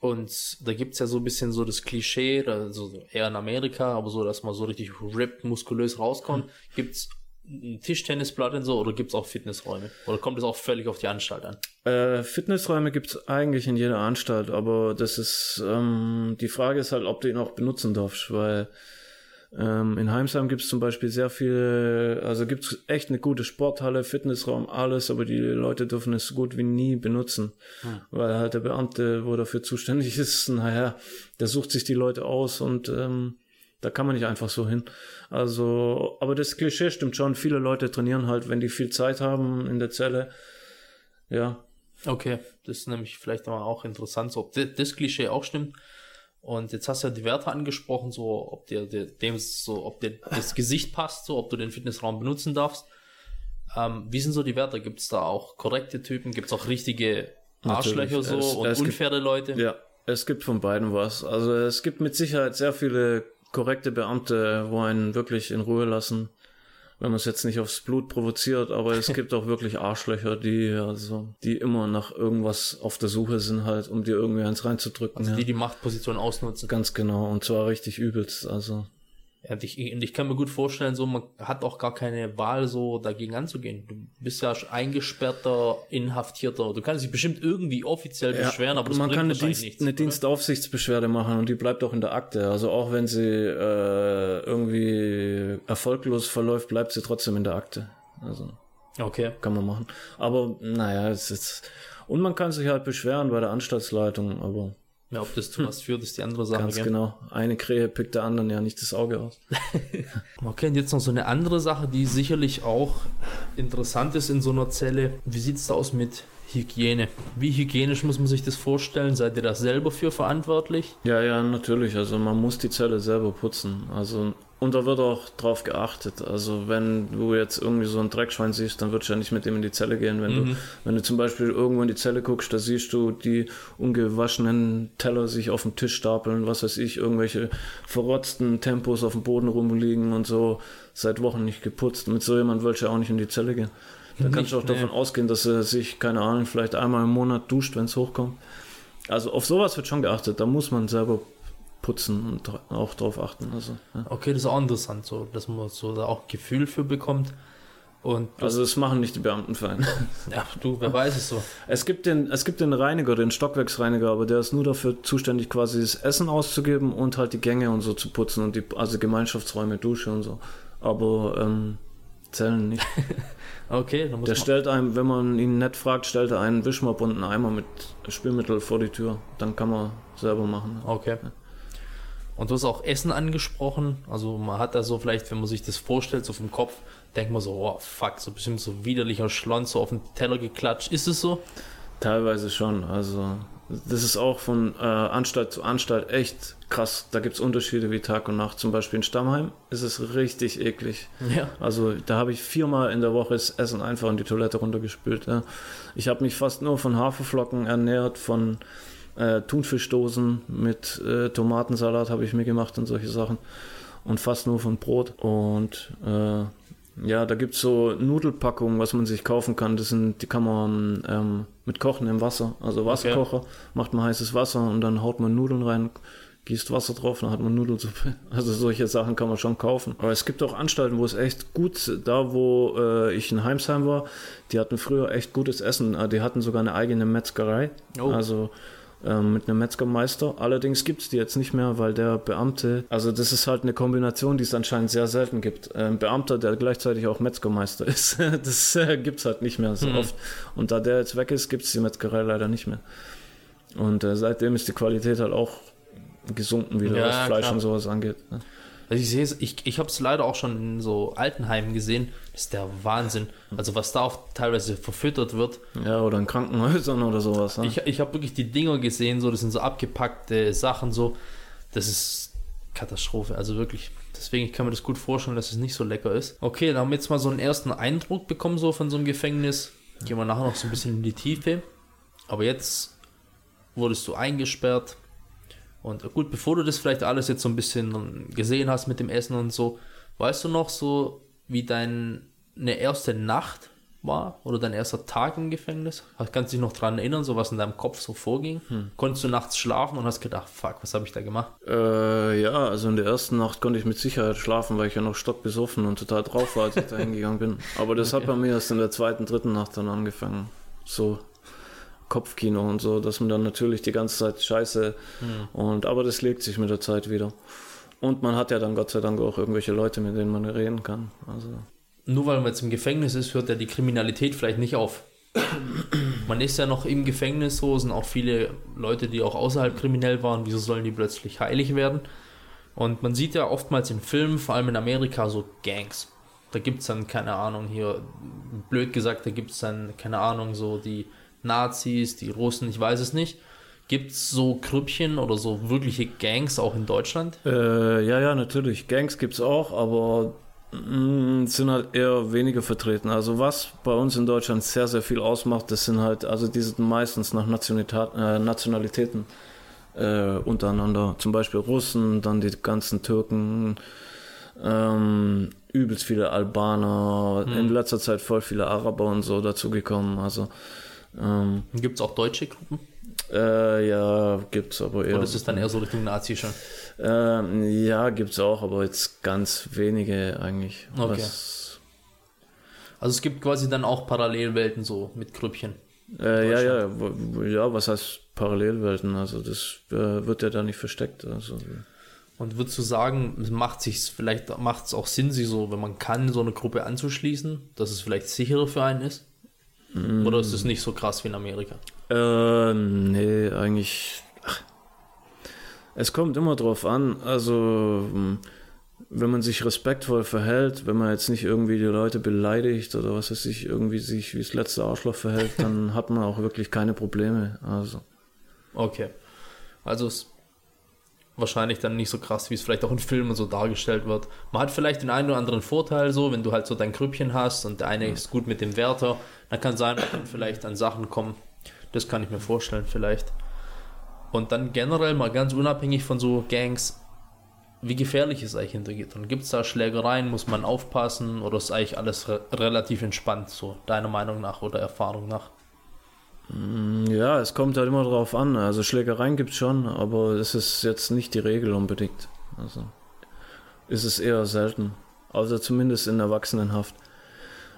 Und da gibt's ja so ein bisschen so das Klischee, also eher in Amerika, aber so, dass man so richtig ripped, muskulös rauskommt. Mhm. Gibt's ein Tischtennisblatt und so oder gibt's auch Fitnessräume? Oder kommt es auch völlig auf die Anstalt an? Äh, Fitnessräume gibt's eigentlich in jeder Anstalt, aber das ist, ähm, die Frage ist halt, ob du ihn auch benutzen darfst, weil ähm, in Heimsheim gibt's zum Beispiel sehr viele, also gibt's echt eine gute Sporthalle, Fitnessraum, alles, aber die Leute dürfen es so gut wie nie benutzen, hm. weil halt der Beamte, wo dafür zuständig ist, naja, der sucht sich die Leute aus und ähm, da kann man nicht einfach so hin. Also, aber das Klischee stimmt schon. Viele Leute trainieren halt, wenn die viel Zeit haben in der Zelle. Ja. Okay, das ist nämlich vielleicht auch interessant, ob das Klischee auch stimmt. Und jetzt hast du ja die Werte angesprochen, so ob dir, dir dem so, ob dir das Gesicht passt, so ob du den Fitnessraum benutzen darfst. Ähm, wie sind so die Werte? Gibt es da auch korrekte Typen? Gibt es auch richtige Arschlöcher so es, und es unfaire gibt, Leute? Ja, es gibt von beiden was. Also es gibt mit Sicherheit sehr viele korrekte Beamte, wo einen wirklich in Ruhe lassen wenn man es jetzt nicht aufs Blut provoziert, aber es gibt auch wirklich Arschlöcher, die also die immer nach irgendwas auf der Suche sind halt, um dir irgendwie eins reinzudrücken. Also die ja. die Machtposition ausnutzen. Ganz genau und zwar richtig übelst. Also und ich, ich kann mir gut vorstellen, so man hat auch gar keine Wahl, so dagegen anzugehen. Du bist ja eingesperrter, inhaftierter. Du kannst dich bestimmt irgendwie offiziell ja, beschweren, aber das man kann eine, Dienst, nichts, eine Dienstaufsichtsbeschwerde machen und die bleibt auch in der Akte. Also auch wenn sie äh, irgendwie erfolglos verläuft, bleibt sie trotzdem in der Akte. Also okay, kann man machen. Aber naja, es ist und man kann sich halt beschweren bei der Anstaltsleitung, aber ja, ob das zu was führt, ist die andere Sache. Ganz gell? genau. Eine Krähe pickt der anderen ja nicht das Auge aus. okay, und jetzt noch so eine andere Sache, die sicherlich auch interessant ist in so einer Zelle. Wie sieht es da aus mit Hygiene? Wie hygienisch muss man sich das vorstellen? Seid ihr da selber für verantwortlich? Ja, ja, natürlich. Also man muss die Zelle selber putzen. Also und da wird auch drauf geachtet. Also wenn du jetzt irgendwie so ein Dreckschwein siehst, dann würdest du ja nicht mit dem in die Zelle gehen. Wenn, mhm. du, wenn du zum Beispiel irgendwo in die Zelle guckst, da siehst du die ungewaschenen Teller sich auf dem Tisch stapeln, was weiß ich, irgendwelche verrotzten Tempos auf dem Boden rumliegen und so, seit Wochen nicht geputzt. Mit so jemand willst du ja auch nicht in die Zelle gehen. Da kannst du auch nee. davon ausgehen, dass er sich, keine Ahnung, vielleicht einmal im Monat duscht, wenn es hochkommt. Also auf sowas wird schon geachtet. Da muss man selber putzen und auch darauf achten. Also, ja. Okay, das ist auch interessant, so, dass man so da auch Gefühl für bekommt. Und also das machen nicht die Beamtenvereine. Ja, du, wer weiß es so. Es gibt den, es gibt den Reiniger, den Stockwerksreiniger, aber der ist nur dafür zuständig, quasi das Essen auszugeben und halt die Gänge und so zu putzen und die, also Gemeinschaftsräume, Dusche und so. Aber ähm, Zellen nicht. okay, dann muss Der stellt einem, wenn man ihn nett fragt, stellt er einen Wischmopp und einen Eimer mit Spülmittel vor die Tür. Dann kann man selber machen. Okay. Ja. Und du hast auch Essen angesprochen. Also man hat da so vielleicht, wenn man sich das vorstellt, so vom Kopf, denkt man so, oh fuck, so bestimmt so widerlicher Schlons so auf den Teller geklatscht. Ist es so? Teilweise schon. Also das ist auch von äh, Anstalt zu Anstalt echt krass. Da gibt es Unterschiede wie Tag und Nacht. Zum Beispiel in Stammheim ist es richtig eklig. Ja. Also da habe ich viermal in der Woche das Essen einfach in die Toilette runtergespült. Ja. Ich habe mich fast nur von Haferflocken ernährt, von äh, Thunfischdosen mit äh, Tomatensalat habe ich mir gemacht und solche Sachen. Und fast nur von Brot. Und äh, ja, da gibt es so Nudelpackungen, was man sich kaufen kann. Das sind, die kann man ähm, mit kochen im Wasser. Also Wasserkocher, okay. macht man heißes Wasser und dann haut man Nudeln rein, gießt Wasser drauf, dann hat man Nudelsuppe. Also solche Sachen kann man schon kaufen. Aber es gibt auch Anstalten, wo es echt gut, da wo äh, ich in Heimsheim war, die hatten früher echt gutes Essen. Äh, die hatten sogar eine eigene Metzgerei. Oh. Also ähm, mit einem Metzgermeister. Allerdings gibt es die jetzt nicht mehr, weil der Beamte, also das ist halt eine Kombination, die es anscheinend sehr selten gibt. Ein Beamter, der gleichzeitig auch Metzgermeister ist, das äh, gibt es halt nicht mehr so mhm. oft. Und da der jetzt weg ist, gibt es die Metzgerei leider nicht mehr. Und äh, seitdem ist die Qualität halt auch gesunken, wieder ja, was Fleisch klar. und sowas angeht. Ne? Also ich sehe es, ich, ich habe es leider auch schon in so Altenheimen gesehen. Das ist der Wahnsinn. Also was da auch teilweise verfüttert wird. Ja, oder in Krankenhäusern oder sowas. Ne? Ich, ich habe wirklich die Dinger gesehen, so das sind so abgepackte Sachen, so. Das ist Katastrophe. Also wirklich. Deswegen ich kann mir das gut vorstellen, dass es nicht so lecker ist. Okay, dann haben wir jetzt mal so einen ersten Eindruck bekommen, so von so einem Gefängnis. Gehen wir nachher noch so ein bisschen in die Tiefe. Aber jetzt wurdest du eingesperrt und gut, bevor du das vielleicht alles jetzt so ein bisschen gesehen hast mit dem Essen und so, weißt du noch so, wie deine erste Nacht war oder dein erster Tag im Gefängnis? Kannst du dich noch daran erinnern, so was in deinem Kopf so vorging? Hm. Konntest du nachts schlafen und hast gedacht, fuck, was habe ich da gemacht? Äh, ja, also in der ersten Nacht konnte ich mit Sicherheit schlafen, weil ich ja noch stockbesoffen und total drauf war, als ich da hingegangen bin. Aber das okay. hat bei mir erst in der zweiten, dritten Nacht dann angefangen. So Kopfkino und so, dass man dann natürlich die ganze Zeit scheiße hm. und aber das legt sich mit der Zeit wieder. Und man hat ja dann Gott sei Dank auch irgendwelche Leute, mit denen man reden kann. Also nur weil man jetzt im Gefängnis ist, hört ja die Kriminalität vielleicht nicht auf. Man ist ja noch im Gefängnis, so sind auch viele Leute, die auch außerhalb kriminell waren. Wieso sollen die plötzlich heilig werden? Und man sieht ja oftmals in Filmen, vor allem in Amerika, so Gangs. Da gibt es dann, keine Ahnung, hier, blöd gesagt, da gibt es dann, keine Ahnung, so die Nazis, die Russen, ich weiß es nicht. Gibt es so Krüppchen oder so wirkliche Gangs auch in Deutschland? Äh, ja, ja, natürlich. Gangs gibt es auch, aber Mm, sind halt eher weniger vertreten. Also was bei uns in Deutschland sehr, sehr viel ausmacht, das sind halt, also die sind meistens nach Nationalität, äh, Nationalitäten äh, untereinander. Zum Beispiel Russen, dann die ganzen Türken, ähm, übelst viele Albaner, hm. in letzter Zeit voll viele Araber und so dazugekommen. Also ähm, Gibt es auch deutsche Gruppen? Äh, ja, gibt's aber eher. Oder ist es dann eher so Richtung Nazi schon? Ähm, ja, gibt's auch, aber jetzt ganz wenige eigentlich. Okay. Was... Also es gibt quasi dann auch Parallelwelten so mit Grüppchen. Äh, ja, ja, ja, was heißt Parallelwelten? Also das äh, wird ja da nicht versteckt. Also. Und würdest du sagen, macht sich vielleicht macht es auch Sinn, sich so, wenn man kann, so eine Gruppe anzuschließen, dass es vielleicht sicherer für einen ist? Mm. Oder ist es nicht so krass wie in Amerika? Äh, nee, eigentlich. Ach, es kommt immer drauf an. Also, hm, wenn man sich respektvoll verhält, wenn man jetzt nicht irgendwie die Leute beleidigt oder was weiß ich, irgendwie sich wie das letzte Arschloch verhält, dann hat man auch wirklich keine Probleme. Also. Okay. Also es wahrscheinlich dann nicht so krass, wie es vielleicht auch in Filmen so dargestellt wird. Man hat vielleicht den einen oder anderen Vorteil so, wenn du halt so dein Grüppchen hast und der eine ist gut mit dem Wärter, dann kann sein, man kann vielleicht an Sachen kommen, das kann ich mir vorstellen, vielleicht. Und dann generell mal ganz unabhängig von so Gangs, wie gefährlich ist eigentlich hinter Gittern? Gibt es da Schlägereien? Muss man aufpassen? Oder ist eigentlich alles re relativ entspannt, so deiner Meinung nach oder Erfahrung nach? Mm, ja, es kommt halt immer drauf an. Also Schlägereien gibt es schon, aber es ist jetzt nicht die Regel unbedingt. Also ist es eher selten. Also zumindest in Erwachsenenhaft.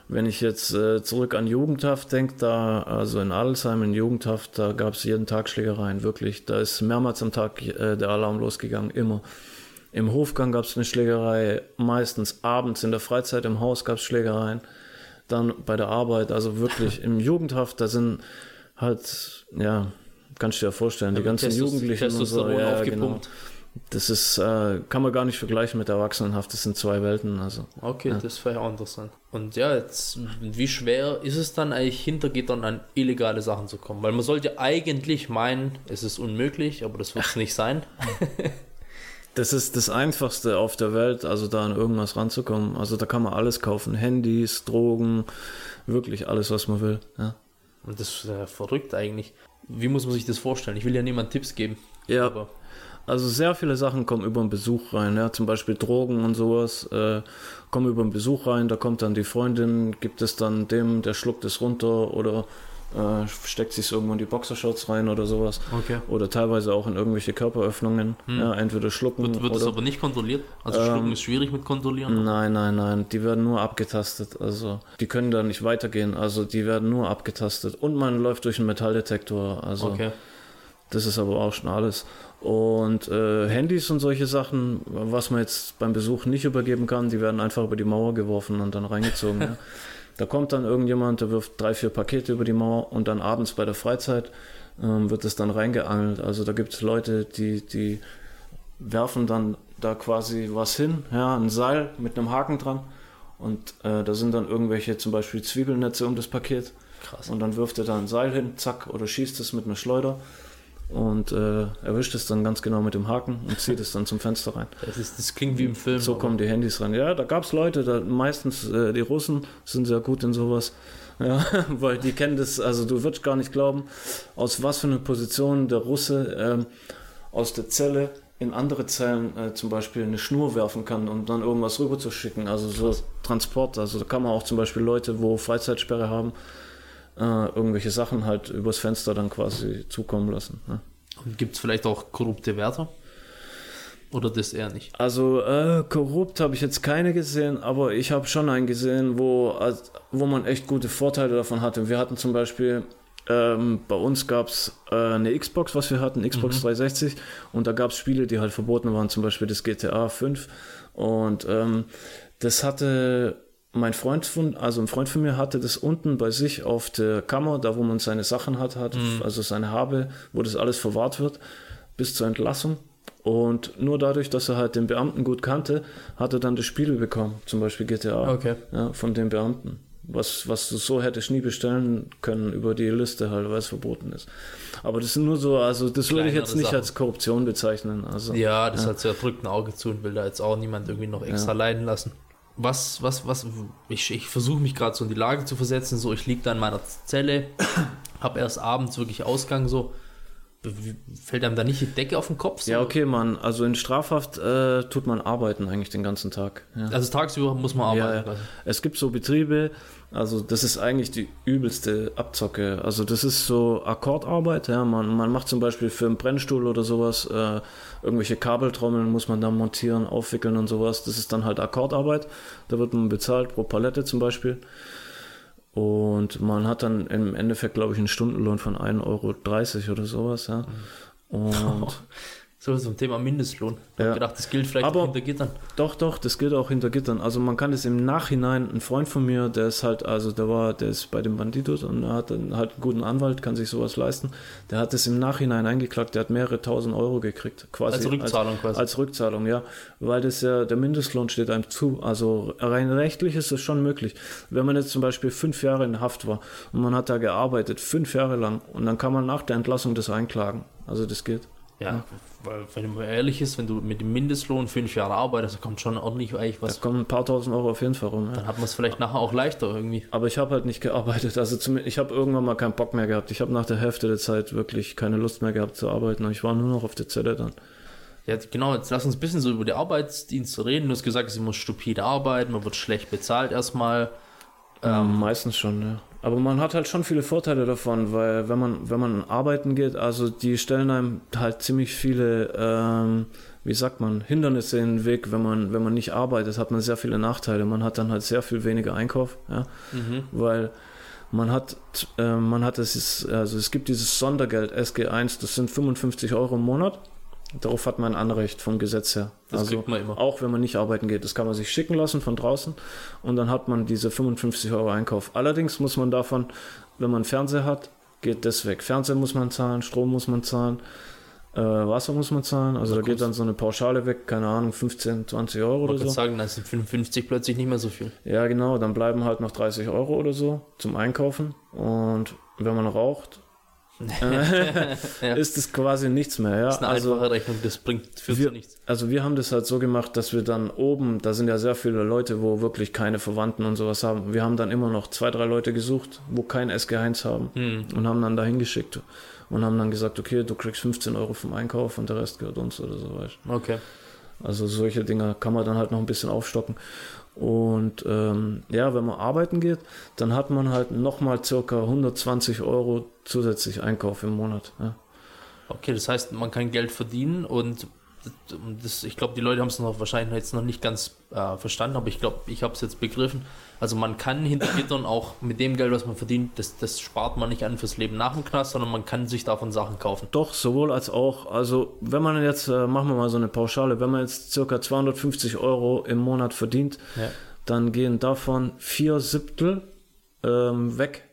Wenn ich jetzt äh, zurück an Jugendhaft denke, da, also in Adelsheim in Jugendhaft, da gab es jeden Tag Schlägereien, wirklich. Da ist mehrmals am Tag äh, der Alarm losgegangen, immer. Im Hofgang gab es eine Schlägerei, meistens abends in der Freizeit im Haus gab es Schlägereien, dann bei der Arbeit, also wirklich im Jugendhaft, da sind halt, ja, kannst du dir ja vorstellen, die ganzen Testos, Jugendlichen und so, ja, genau das ist, äh, kann man gar nicht vergleichen mit Erwachsenenhaft. Das sind zwei Welten. Also, okay, ja. das wäre auch interessant. Und ja, jetzt, wie schwer ist es dann eigentlich hinter Gittern an illegale Sachen zu kommen? Weil man sollte eigentlich meinen, es ist unmöglich, aber das wird es nicht sein. das ist das Einfachste auf der Welt, also da an irgendwas ranzukommen. Also da kann man alles kaufen. Handys, Drogen, wirklich alles, was man will. Ja. Und das ist ja verrückt eigentlich. Wie muss man sich das vorstellen? Ich will ja niemand Tipps geben. Ja. Aber also sehr viele Sachen kommen über den Besuch rein, ja, zum Beispiel Drogen und sowas äh, kommen über den Besuch rein, da kommt dann die Freundin, gibt es dann dem, der schluckt es runter oder äh, steckt sich irgendwo in die Boxershorts rein oder sowas. Okay. Oder teilweise auch in irgendwelche Körperöffnungen. Hm. Ja, entweder schlucken. Wird, wird oder, das aber nicht kontrolliert? Also ähm, schlucken ist schwierig mit kontrollieren? Nein, nein, nein. Die werden nur abgetastet. Also die können da nicht weitergehen. Also die werden nur abgetastet. Und man läuft durch einen Metalldetektor. Also okay. das ist aber auch schon alles. Und äh, Handys und solche Sachen, was man jetzt beim Besuch nicht übergeben kann, die werden einfach über die Mauer geworfen und dann reingezogen. ja. Da kommt dann irgendjemand, der wirft drei, vier Pakete über die Mauer und dann abends bei der Freizeit ähm, wird es dann reingeangelt. Also da gibt es Leute, die, die werfen dann da quasi was hin, ja, ein Seil mit einem Haken dran und äh, da sind dann irgendwelche zum Beispiel Zwiebelnetze um das Paket. Krass. Und dann wirft er da ein Seil hin, zack, oder schießt es mit einer Schleuder und äh, erwischt es dann ganz genau mit dem Haken und zieht es dann zum Fenster rein. Das, ist, das klingt wie im Film. So kommen die Handys rein. Ja, da gab es Leute, da, meistens äh, die Russen sind sehr gut in sowas. Ja, weil die kennen das, also du würdest gar nicht glauben, aus was für einer Position der Russe ähm, aus der Zelle in andere Zellen äh, zum Beispiel eine Schnur werfen kann, um dann irgendwas rüber zu schicken. Also so. Transport. Also da kann man auch zum Beispiel Leute, wo Freizeitsperre haben, äh, irgendwelche Sachen halt übers Fenster dann quasi zukommen lassen. Ne? Gibt es vielleicht auch korrupte Wärter? Oder das eher nicht? Also äh, korrupt habe ich jetzt keine gesehen, aber ich habe schon einen gesehen, wo, wo man echt gute Vorteile davon hatte. Wir hatten zum Beispiel, ähm, bei uns gab es äh, eine Xbox, was wir hatten, Xbox 360, und da gab es Spiele, die halt verboten waren, zum Beispiel das GTA 5. Und ähm, das hatte mein Freund von, also ein Freund von mir hatte das unten bei sich auf der Kammer, da wo man seine Sachen hat, hat also seine Habe, wo das alles verwahrt wird, bis zur Entlassung. Und nur dadurch, dass er halt den Beamten gut kannte, hat er dann das Spiel bekommen, zum Beispiel GTA, Okay. ja, von den Beamten. Was, was du so hättest nie bestellen können über die Liste halt, weil es verboten ist. Aber das sind nur so, also das würde ich Kleinere jetzt nicht Sachen. als Korruption bezeichnen. Also, Ja, das hat so, er drückt ein Auge zu und will da jetzt auch niemand irgendwie noch extra leiden lassen. Was, was, was, ich, ich versuche mich gerade so in die Lage zu versetzen, so ich liege da in meiner Zelle, hab erst abends wirklich Ausgang, so fällt einem da nicht die Decke auf den Kopf? So? Ja, okay, man, also in Strafhaft äh, tut man arbeiten eigentlich den ganzen Tag. Ja. Also tagsüber muss man Ja, arbeiten. ja. quasi. Es gibt so Betriebe, also das ist eigentlich die übelste Abzocke. Also das ist so Akkordarbeit, ja. Man, man macht zum Beispiel für einen Brennstuhl oder sowas, äh, irgendwelche Kabeltrommeln muss man dann montieren, aufwickeln und sowas. Das ist dann halt Akkordarbeit. Da wird man bezahlt pro Palette zum Beispiel. Und man hat dann im Endeffekt, glaube ich, einen Stundenlohn von 1,30 Euro oder sowas, ja. Und So zum Thema Mindestlohn. Ich Ja. hab gedacht, das gilt vielleicht Aber- auch hinter Gittern. Doch, doch, das gilt auch hinter Gittern. Also man kann es im Nachhinein, ein Freund von mir, der ist halt, also der war, der ist bei den Bandidos und er hat dann halt einen guten Anwalt, kann sich sowas leisten. Der hat es im Nachhinein eingeklagt, der hat mehrere tausend Euro gekriegt, quasi. Als Rückzahlung als, quasi. Als Rückzahlung, ja. Weil das ja, der Mindestlohn steht einem zu. Also rein rechtlich ist es schon möglich. Wenn man jetzt zum Beispiel fünf Jahre in Haft war und man hat da gearbeitet, fünf Jahre lang, und dann kann man nach der Entlassung das einklagen. Also das geht. Ja, weil, wenn man ehrlich ist, wenn du mit dem Mindestlohn fünf Jahre arbeitest, dann kommt schon ordentlich eigentlich Da was. kommen ein paar tausend Euro auf jeden Fall rum. Ja. Dann hat man es vielleicht nachher auch leichter irgendwie. Aber ich habe halt nicht gearbeitet. Also zum, ich habe irgendwann mal keinen Bock mehr gehabt. Ich habe nach der Hälfte der Zeit wirklich keine Lust mehr gehabt zu arbeiten. Ich war nur noch auf der Zelle dann. Ja, genau, jetzt lass uns ein bisschen so über die Arbeitsdienste reden. Du hast gesagt, sie muss stupide arbeiten, man wird schlecht bezahlt erstmal. Ähm, meistens schon, ja. Aber man hat halt schon viele Vorteile davon, weil wenn man, wenn man arbeiten geht, also die stellen einem halt ziemlich viele, ähm, wie sagt man, Hindernisse in den Weg, wenn man, wenn man nicht arbeitet, hat man sehr viele Nachteile. Man hat dann halt sehr viel weniger Einkauf, ja. Weil man hat, äh, man hat es, ist- also es gibt dieses Sondergeld SG1, das sind 55 Euro im Monat. Darauf hat man ein Anrecht vom Gesetz her. Das also kriegt man immer. auch wenn man nicht arbeiten geht. Das kann man sich schicken lassen von draußen und dann hat man diese 55 Euro Einkauf. Allerdings muss man davon, wenn man Fernseher hat, geht das weg. Fernseher muss man zahlen, Strom muss man zahlen, äh, Wasser muss man zahlen. Also da geht dann so eine Pauschale weg, keine Ahnung, 15, 20 Euro Ich oder so. sagen, dann sind 55 plötzlich nicht mehr so viel. Ja, genau, dann bleiben halt noch 30 Euro oder so zum Einkaufen. Und wenn man raucht. ist es quasi nichts mehr. Ja? Das ist eine also, einfache Rechnung, das bringt für wir, nichts. also wir haben das halt so gemacht, dass wir dann oben, da sind ja sehr viele Leute, wo wirklich keine Verwandten und sowas haben. Wir haben dann immer noch zwei, drei Leute gesucht, wo kein SG1 haben Hm. und haben dann dahin geschickt und haben dann gesagt, okay, du kriegst 15 Euro vom Einkauf und der Rest gehört uns oder so. Weißt. Okay. Also solche Dinge kann man dann halt noch ein bisschen aufstocken. Und ähm, ja, wenn man arbeiten geht, dann hat man halt nochmal circa 120 Euro zusätzlich Einkauf im Monat. Ja. Okay, das heißt, man kann Geld verdienen und das, ich glaube, die Leute haben es noch wahrscheinlich jetzt noch nicht ganz äh, verstanden, aber ich glaube, ich habe es jetzt begriffen. Also man kann hinter Gittern auch mit dem Geld, was man verdient, das, das spart man nicht an fürs Leben nach dem Knast, sondern man kann sich davon Sachen kaufen. Doch, sowohl als auch. Also wenn man jetzt, äh, machen wir mal so eine Pauschale, wenn man jetzt circa 250 Euro im Monat verdient, Ja. dann gehen davon vier Siebtel ähm, weg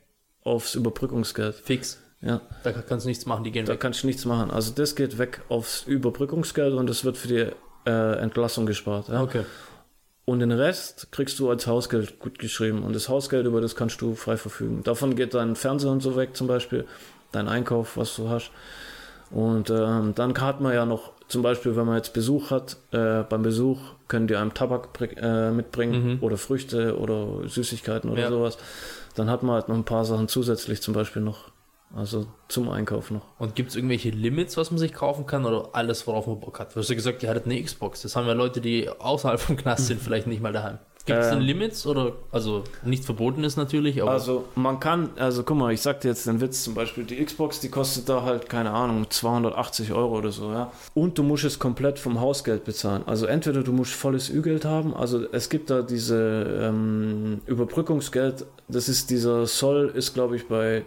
aufs Überbrückungsgeld. Fix. Ja, Da kannst du nichts machen, die gehen da weg. kannst du nichts machen. Also das geht weg aufs Überbrückungsgeld und das wird für die äh, Entlassung gespart. Ja. Okay. Und den Rest kriegst du als Hausgeld gut geschrieben. Und das Hausgeld, über das kannst du frei verfügen. Davon geht dein Fernseher und so weg zum Beispiel, dein Einkauf, was du hast. Und ähm, dann hat man ja noch, zum Beispiel, wenn man jetzt Besuch hat, äh, beim Besuch können die einem Tabak äh, mitbringen oder Früchte oder Süßigkeiten oder Ja. sowas. Dann hat man halt noch ein paar Sachen zusätzlich, zum Beispiel noch Also zum Einkauf noch. Und gibt es irgendwelche Limits, was man sich kaufen kann oder alles, worauf man Bock hat? Du hast ja gesagt, ihr hattet eine Xbox. Das haben ja Leute, die außerhalb vom Knast sind, vielleicht nicht mal daheim. Gibt es Ähm. denn Limits oder, also nichts verboten ist natürlich, aber Also man kann, also guck mal, ich sag dir jetzt den Witz, zum Beispiel die Xbox, die kostet da halt, keine Ahnung, 280 Euro oder so, ja. Und du musst es komplett vom Hausgeld bezahlen. Also entweder du musst volles Ü-Geld haben, also es gibt da diese ähm, Überbrückungsgeld, das ist dieser Soll, ist glaube ich bei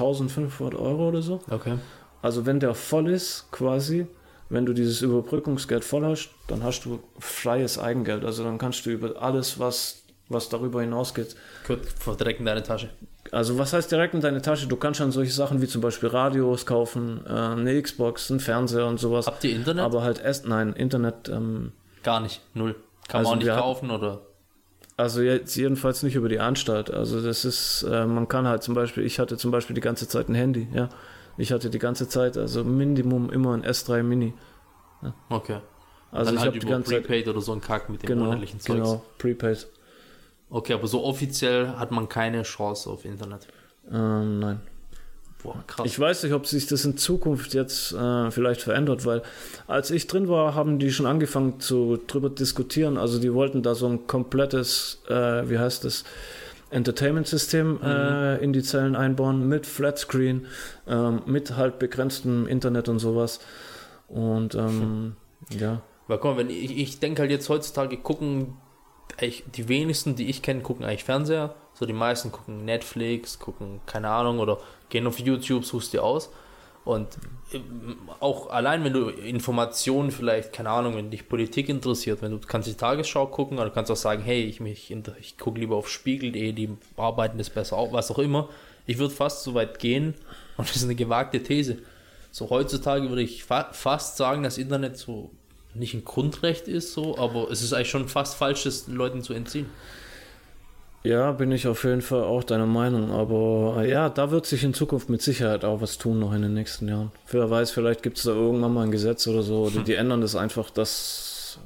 1500 Euro oder so. okay. Also wenn der voll ist, quasi, wenn du dieses Überbrückungsgeld voll hast, dann hast du freies Eigengeld. Also dann kannst du über alles, was, was darüber hinausgeht, Gut, verdrecken deine Tasche. also was heißt direkt in deine Tasche? Du kannst schon solche Sachen wie zum Beispiel Radios kaufen, äh, eine Xbox, einen Fernseher und sowas. Habt ihr Internet? Aber halt erst, nein, Internet, ähm, Gar nicht, null. Kann Also man auch nicht kaufen oder. Also jetzt jedenfalls nicht über die Anstalt. Also das ist, äh, man kann halt zum Beispiel, ich hatte zum Beispiel die ganze Zeit ein Handy, ja. Ich hatte die ganze Zeit, also Minimum immer ein S3 Mini. Okay. Also Dann ich halt habe die ganze Zeit, Prepaid oder so ein Kack mit dem genau, monatlichen Zeugs. genau, Prepaid. Okay, aber so offiziell hat man keine Chance auf Internet. Ähm, nein. Boah, krass. Ich weiß nicht, ob sich das in Zukunft jetzt äh, vielleicht verändert, weil als ich drin war, haben die schon angefangen zu drüber diskutieren. Also die wollten da so ein komplettes, äh, wie heißt das, Entertainment-System äh, in die Zellen einbauen mit Flatscreen, ähm, mit halt begrenztem Internet und sowas. Und ähm, ja. Weil mal, wenn ich, ich denke halt jetzt heutzutage gucken, die wenigsten, die ich kenne, gucken eigentlich Fernseher. So die meisten gucken Netflix, gucken, keine Ahnung, oder gehen auf YouTube, suchst dir aus. Und ähm, auch allein, wenn du Informationen vielleicht, keine Ahnung, wenn dich Politik interessiert, wenn du kannst die Tagesschau gucken, oder du kannst auch sagen, hey, ich, mich, ich gucke lieber auf Spiegel.de, die arbeiten das besser auf, was auch immer. Ich würde fast so weit gehen, und das ist eine gewagte These. So heutzutage würde ich fa fast sagen, dass Internet so nicht ein Grundrecht ist, so, aber es ist eigentlich schon fast falsch, das Leuten zu entziehen. Ja, bin ich auf jeden Fall auch deiner Meinung. Aber äh, ja, da wird sich in Zukunft mit Sicherheit auch was tun noch in den nächsten Jahren. Wer weiß, vielleicht gibt es da irgendwann mal ein Gesetz oder so. Oder die ändern das einfach,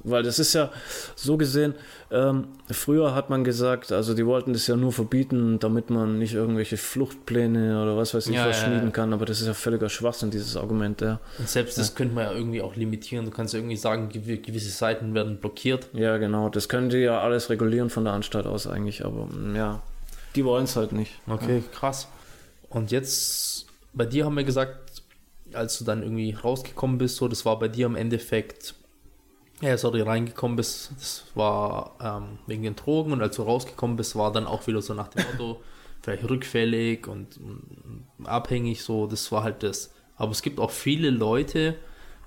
Weil das ist ja so gesehen, ähm, früher hat man gesagt, also die wollten das ja nur verbieten, damit man nicht irgendwelche Fluchtpläne oder was weiß ich Ja, verschmieden ja. kann, aber das ist ja völliger Schwachsinn, dieses Argument, ja. Und selbst das könnte man ja irgendwie auch limitieren. Du kannst ja irgendwie sagen, gew- gewisse Seiten werden blockiert. Ja, genau, das können die ja alles regulieren von der Anstalt aus eigentlich, aber mm, ja, die wollen es halt nicht. Okay, krass. Und jetzt, bei dir haben wir gesagt, als du dann irgendwie rausgekommen bist, so, das war bei dir im Endeffekt, ja, sorry, reingekommen bist, das war ähm, wegen den Drogen und als du rausgekommen bist, war dann auch wieder so nach dem Motto, vielleicht rückfällig und, und abhängig, so, das war halt das. Aber es gibt auch viele Leute,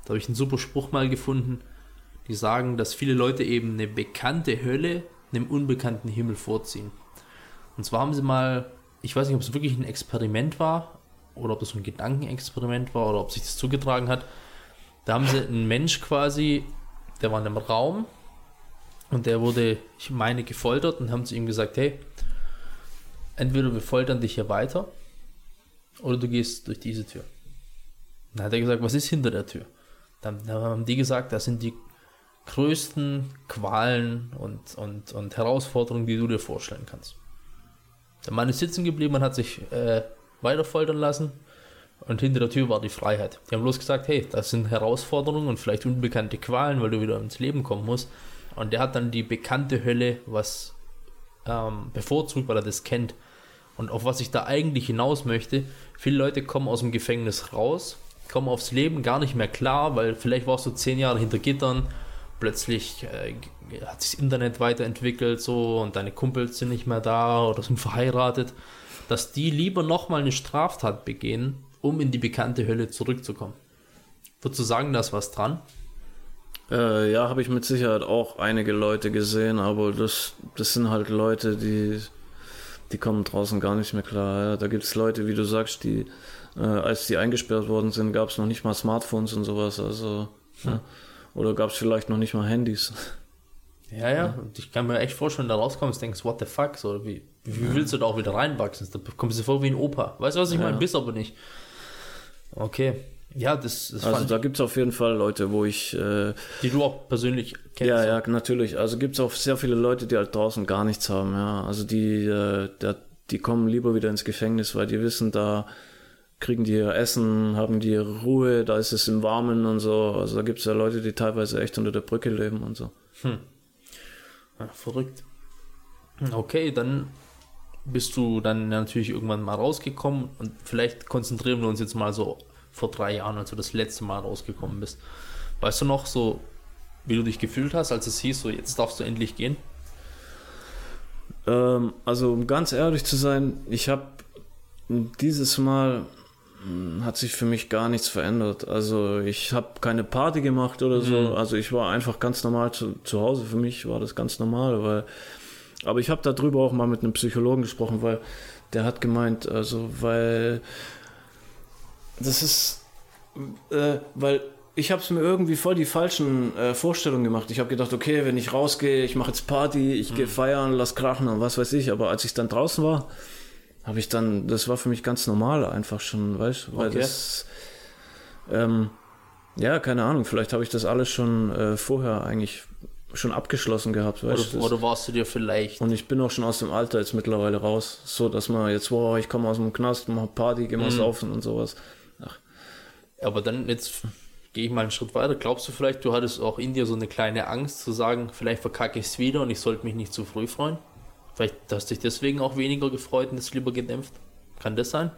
da habe ich einen super Spruch mal gefunden, die sagen, dass viele Leute eben eine bekannte Hölle einem unbekannten Himmel vorziehen. Und zwar haben sie mal, ich weiß nicht, ob es wirklich ein Experiment war oder ob das so ein Gedankenexperiment war oder ob sich das zugetragen hat. Da haben sie einen Mensch quasi, der war in einem Raum und der wurde, ich meine, gefoltert und haben zu ihm gesagt, hey, entweder wir foltern dich hier weiter oder du gehst durch diese Tür. Dann hat er gesagt, was ist hinter der Tür? Dann, dann haben die gesagt, das sind die größten Qualen und, und, und Herausforderungen, die du dir vorstellen kannst. Der Mann ist sitzen geblieben und hat sich äh, weiter foltern lassen und hinter der Tür war die Freiheit. Die haben bloß gesagt, hey, das sind Herausforderungen und vielleicht unbekannte Qualen, weil du wieder ins Leben kommen musst. Und der hat dann die bekannte Hölle was ähm, bevorzugt, weil er das kennt. Und auf was ich da eigentlich hinaus möchte, viele Leute kommen aus dem Gefängnis raus, kommen aufs Leben gar nicht mehr klar, weil vielleicht warst du zehn Jahre hinter Gittern, plötzlich äh, hat sich das Internet weiterentwickelt so und deine Kumpels sind nicht mehr da oder sind verheiratet, dass die lieber nochmal eine Straftat begehen, um in die bekannte Hölle zurückzukommen. Würdest du sagen, da ist was dran? Äh, ja, habe ich mit Sicherheit auch einige Leute gesehen, aber das, das sind halt Leute, die, die kommen draußen gar nicht mehr klar. Ja. Da gibt es Leute, wie du sagst, die, äh, als die eingesperrt worden sind, gab es noch nicht mal Smartphones und sowas. Also, ja. Oder gab es vielleicht noch nicht mal Handys. Ja, ja, und ich kann mir echt vorstellen, da rauskommst, denkst, what the fuck, so, wie, wie willst du da auch wieder reinwachsen? Da kommst du vor wie ein Opa. Weißt du, was ich meine? Bist aber nicht. Okay. Ja, das, das Also fand da gibt es auf jeden Fall Leute, wo ich äh, die du auch persönlich kennst. Ja, ja, natürlich. Also gibt es auch sehr viele Leute, die halt draußen gar nichts haben, ja. Also die, äh, der, die kommen lieber wieder ins Gefängnis, weil die wissen, da, kriegen die ihr Essen, haben die ihre Ruhe, da ist es im Warmen und so. Also da gibt es ja Leute, die teilweise echt unter der Brücke leben und so. Hm. Ja, verrückt. Okay, dann bist du dann natürlich irgendwann mal rausgekommen und vielleicht konzentrieren wir uns jetzt mal so vor drei Jahren, als du das letzte Mal rausgekommen bist. Weißt du noch so, wie du dich gefühlt hast, als es hieß, so jetzt darfst du endlich gehen? Ähm, also um ganz ehrlich zu sein, ich habe dieses Mal hm, hat sich für mich gar nichts verändert. Also ich habe keine Party gemacht oder so. Mhm. Also ich war einfach ganz normal zu, zu Hause. Für mich war das ganz normal, weil aber ich habe darüber auch mal mit einem Psychologen gesprochen, weil der hat gemeint, also weil das ist, äh, weil ich habe es mir irgendwie voll die falschen äh, Vorstellungen gemacht. Ich habe gedacht, okay, wenn ich rausgehe, ich mache jetzt Party, ich mhm. gehe feiern, lass krachen und was weiß ich. Aber als ich dann draußen war, habe ich dann, das war für mich ganz normal einfach schon, weißt du, weil okay. das, ähm, ja, keine Ahnung, vielleicht habe ich das alles schon äh, vorher eigentlich schon abgeschlossen gehabt, weißt oder, oder warst du dir vielleicht. Und ich bin auch schon aus dem Alter jetzt mittlerweile raus, so dass man jetzt, wow, ich komme aus dem Knast, mache Party, geh mal mhm. saufen und sowas. Ach. Aber dann jetzt gehe ich mal einen Schritt weiter. Glaubst du vielleicht, du hattest auch in dir so eine kleine Angst zu sagen, vielleicht verkacke ich es wieder und ich sollte mich nicht zu früh freuen? Vielleicht hast du dich deswegen auch weniger gefreut und es lieber gedämpft? Kann das sein?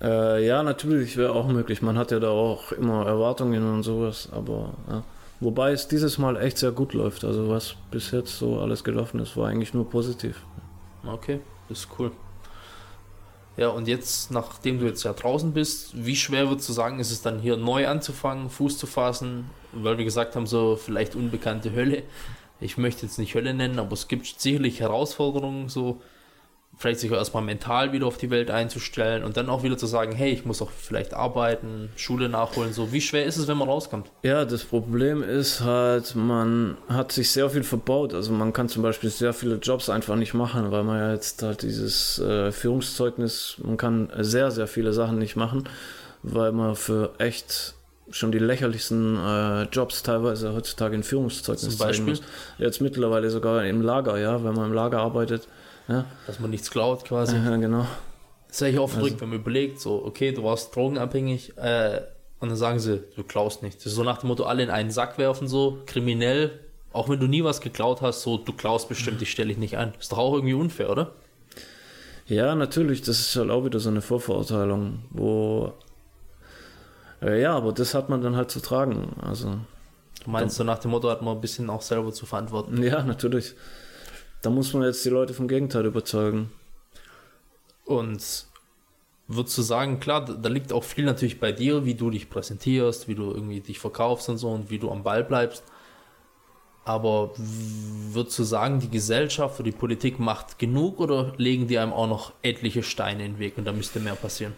Äh, ja, natürlich wäre auch möglich. Man hat ja da auch immer Erwartungen und sowas, aber ja. Wobei es dieses Mal echt sehr gut läuft. Also was bis jetzt so alles gelaufen ist, war eigentlich nur positiv. Okay, ist cool. Ja, und jetzt, nachdem du jetzt ja draußen bist, wie schwer würdest du sagen, ist es dann hier neu anzufangen, Fuß zu fassen? Weil wir gesagt haben, so vielleicht unbekannte Hölle. Ich möchte jetzt nicht Hölle nennen, aber es gibt sicherlich Herausforderungen, so vielleicht sich erstmal mental wieder auf die Welt einzustellen und dann auch wieder zu sagen, hey, ich muss auch vielleicht arbeiten, Schule nachholen, so wie schwer ist es, wenn man rauskommt? Ja, das Problem ist halt, man hat sich sehr viel verbaut, also man kann zum Beispiel sehr viele Jobs einfach nicht machen, weil man ja jetzt halt dieses äh, Führungszeugnis, man kann sehr, sehr viele Sachen nicht machen, weil man für echt schon die lächerlichsten äh, Jobs teilweise heutzutage in Führungszeugnis zeigen muss. Jetzt mittlerweile sogar im Lager, ja, wenn man im Lager arbeitet, ja. Dass man nichts klaut quasi. Ja, genau. Das ist eigentlich auch verrückt, also. wenn man überlegt, so, okay, du warst drogenabhängig, äh, und dann sagen sie, du klaust nicht. Das ist so nach dem Motto, alle in einen Sack werfen, so, kriminell, auch wenn du nie was geklaut hast, so, du klaust bestimmt, ich stelle dich nicht ein. Ist doch auch irgendwie unfair, oder? Ja, natürlich, das ist halt auch wieder so eine Vorverurteilung, wo, äh, ja, aber das hat man dann halt zu tragen, also. Du meinst, so nach dem Motto hat man ein bisschen auch selber zu verantworten? Ja, natürlich. Da muss man jetzt die Leute vom Gegenteil überzeugen. Und würdest du sagen, klar, da liegt auch viel natürlich bei dir, wie du dich präsentierst, wie du irgendwie dich verkaufst und so und wie du am Ball bleibst. Aber würdest du sagen, die Gesellschaft oder die Politik macht genug oder legen die einem auch noch etliche Steine in den Weg und da müsste mehr passieren?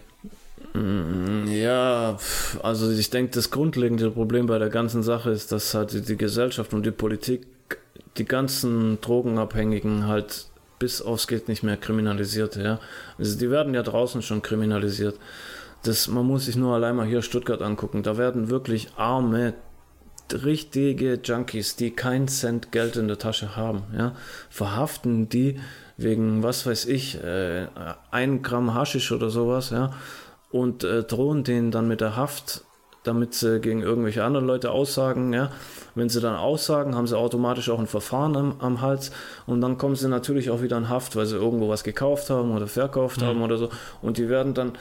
Mm, ja, also ich denke, das grundlegende Problem bei der ganzen Sache ist, dass halt die Gesellschaft und die Politik die ganzen Drogenabhängigen halt bis aufs geht nicht mehr kriminalisiert, ja. Also die werden ja draußen schon kriminalisiert. Das, man muss sich nur allein mal hier Stuttgart angucken. Da werden wirklich arme, richtige Junkies, die keinen Cent Geld in der Tasche haben, ja, verhaften die wegen, was weiß ich, äh, ein Gramm Haschisch oder sowas, ja, und äh, drohen denen dann mit der Haft damit sie gegen irgendwelche anderen Leute aussagen. Ja. Wenn sie dann aussagen, haben sie automatisch auch ein Verfahren am, am Hals und dann kommen sie natürlich auch wieder in Haft, weil sie irgendwo was gekauft haben oder verkauft mhm. haben oder so. Und die werden dann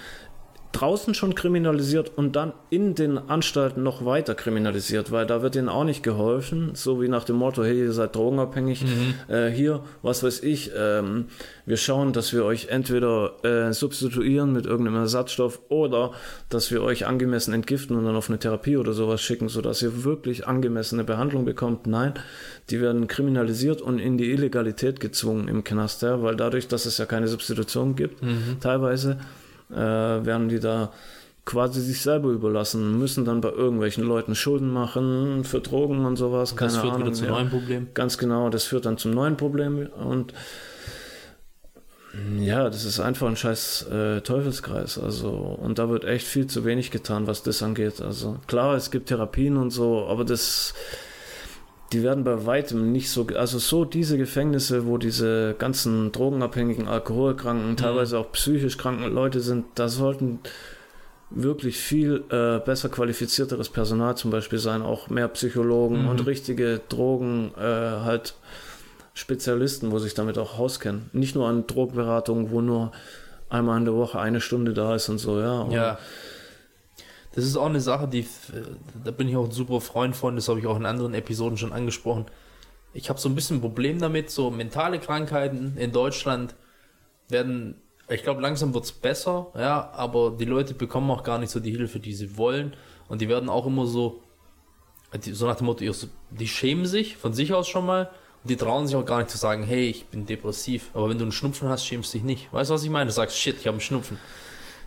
draußen schon kriminalisiert und dann in den Anstalten noch weiter kriminalisiert, weil da wird ihnen auch nicht geholfen, so wie nach dem Motto, hey, ihr seid drogenabhängig, mhm. äh, hier, was weiß ich, ähm, wir schauen, dass wir euch entweder äh, substituieren mit irgendeinem Ersatzstoff oder dass wir euch angemessen entgiften und dann auf eine Therapie oder sowas schicken, sodass ihr wirklich angemessene Behandlung bekommt. Nein, die werden kriminalisiert und in die Illegalität gezwungen im Knast, ja, weil dadurch, dass es ja keine Substitution gibt, mhm. teilweise, äh, werden die da quasi sich selber überlassen, müssen dann bei irgendwelchen Leuten Schulden machen für Drogen und sowas. Und das führt Ahnung, wieder zum ja. neuen Problem. Ganz genau, das führt dann zum neuen Problem und ja, das ist einfach ein scheiß äh, Teufelskreis. Also, und da wird echt viel zu wenig getan, was das angeht. Also klar, es gibt Therapien und so, aber das die werden bei weitem nicht so, also so diese Gefängnisse, wo diese ganzen drogenabhängigen, alkoholkranken, mhm. teilweise auch psychisch kranken Leute sind, da sollten wirklich viel äh, besser qualifizierteres Personal zum Beispiel sein, auch mehr Psychologen Mhm. und richtige Drogen äh, halt Spezialisten, wo sich damit auch auskennen. Nicht nur an Drogenberatung, wo nur einmal in der Woche eine Stunde da ist und so, ja. Aber Ja. Das ist auch eine Sache, die, da bin ich auch ein super Freund von, das habe ich auch in anderen Episoden schon angesprochen. Ich habe so ein bisschen ein Problem damit, so mentale Krankheiten in Deutschland werden, ich glaube, langsam wird's besser, ja, aber die Leute bekommen auch gar nicht so die Hilfe, die sie wollen. Und die werden auch immer so, so nach dem Motto, die schämen sich von sich aus schon mal und die trauen sich auch gar nicht zu sagen, hey, ich bin depressiv. Aber wenn du einen Schnupfen hast, schämst du dich nicht. Weißt du, was ich meine? Du sagst, shit, ich habe einen Schnupfen.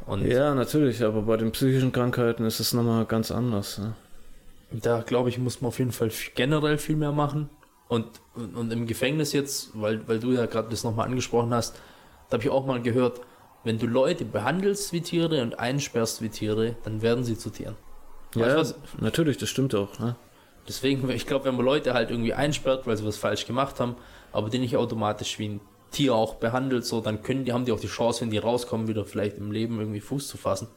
Und Ja, natürlich, aber bei den psychischen Krankheiten ist es nochmal ganz anders. Ne? Da glaube ich, muss man auf jeden Fall generell viel mehr machen. Und, und, und im Gefängnis jetzt, weil, weil du ja gerade das nochmal angesprochen hast, da habe ich auch mal gehört, wenn du Leute behandelst wie Tiere und einsperrst wie Tiere, dann werden sie zu Tieren. Weißt du Ja, was? natürlich, das stimmt auch. Ne? Deswegen, ich glaube, wenn man Leute halt irgendwie einsperrt, weil sie was falsch gemacht haben, aber die nicht automatisch wie ein Tier auch behandelt, so, dann können die, haben die auch die Chance, wenn die rauskommen, wieder vielleicht im Leben irgendwie Fuß zu fassen.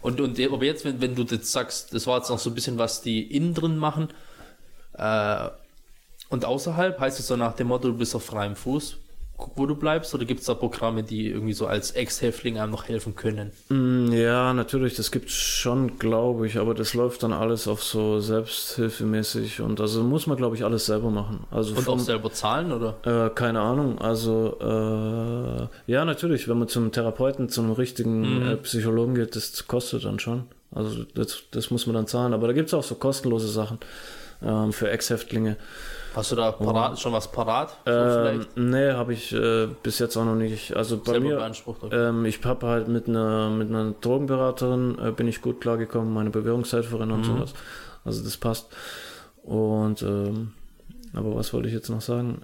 Und, und aber jetzt, wenn, wenn du jetzt sagst, das war jetzt noch so ein bisschen, was die innen drin machen, äh, und außerhalb heißt es so nach dem Motto, du bist auf freiem Fuß, wo du bleibst, oder gibt es da Programme, die irgendwie so als Ex-Häftling einem noch helfen können? Mm, Ja, natürlich, das gibt's schon, glaube ich, aber das läuft dann alles auf so selbsthilfemäßig und also muss man, glaube ich, alles selber machen. Also Und auch vom, selber zahlen, oder? äh, keine Ahnung, also äh, ja, natürlich, wenn man zum Therapeuten, zum richtigen Mhm. äh, Psychologen geht, das kostet dann schon. Also das, das muss man dann zahlen, aber da gibt's auch so kostenlose Sachen ähm, für Ex-Häftlinge. Hast du da parat, schon was parat? Ähm, nee, habe ich äh, bis jetzt auch noch nicht. Also bei Selber mir, ähm, ich habe halt mit einer mit einer Drogenberaterin äh, bin ich gut klargekommen, meine Bewährungshelferin und Mhm. sowas. Also das passt. Und ähm, aber was wollte ich jetzt noch sagen?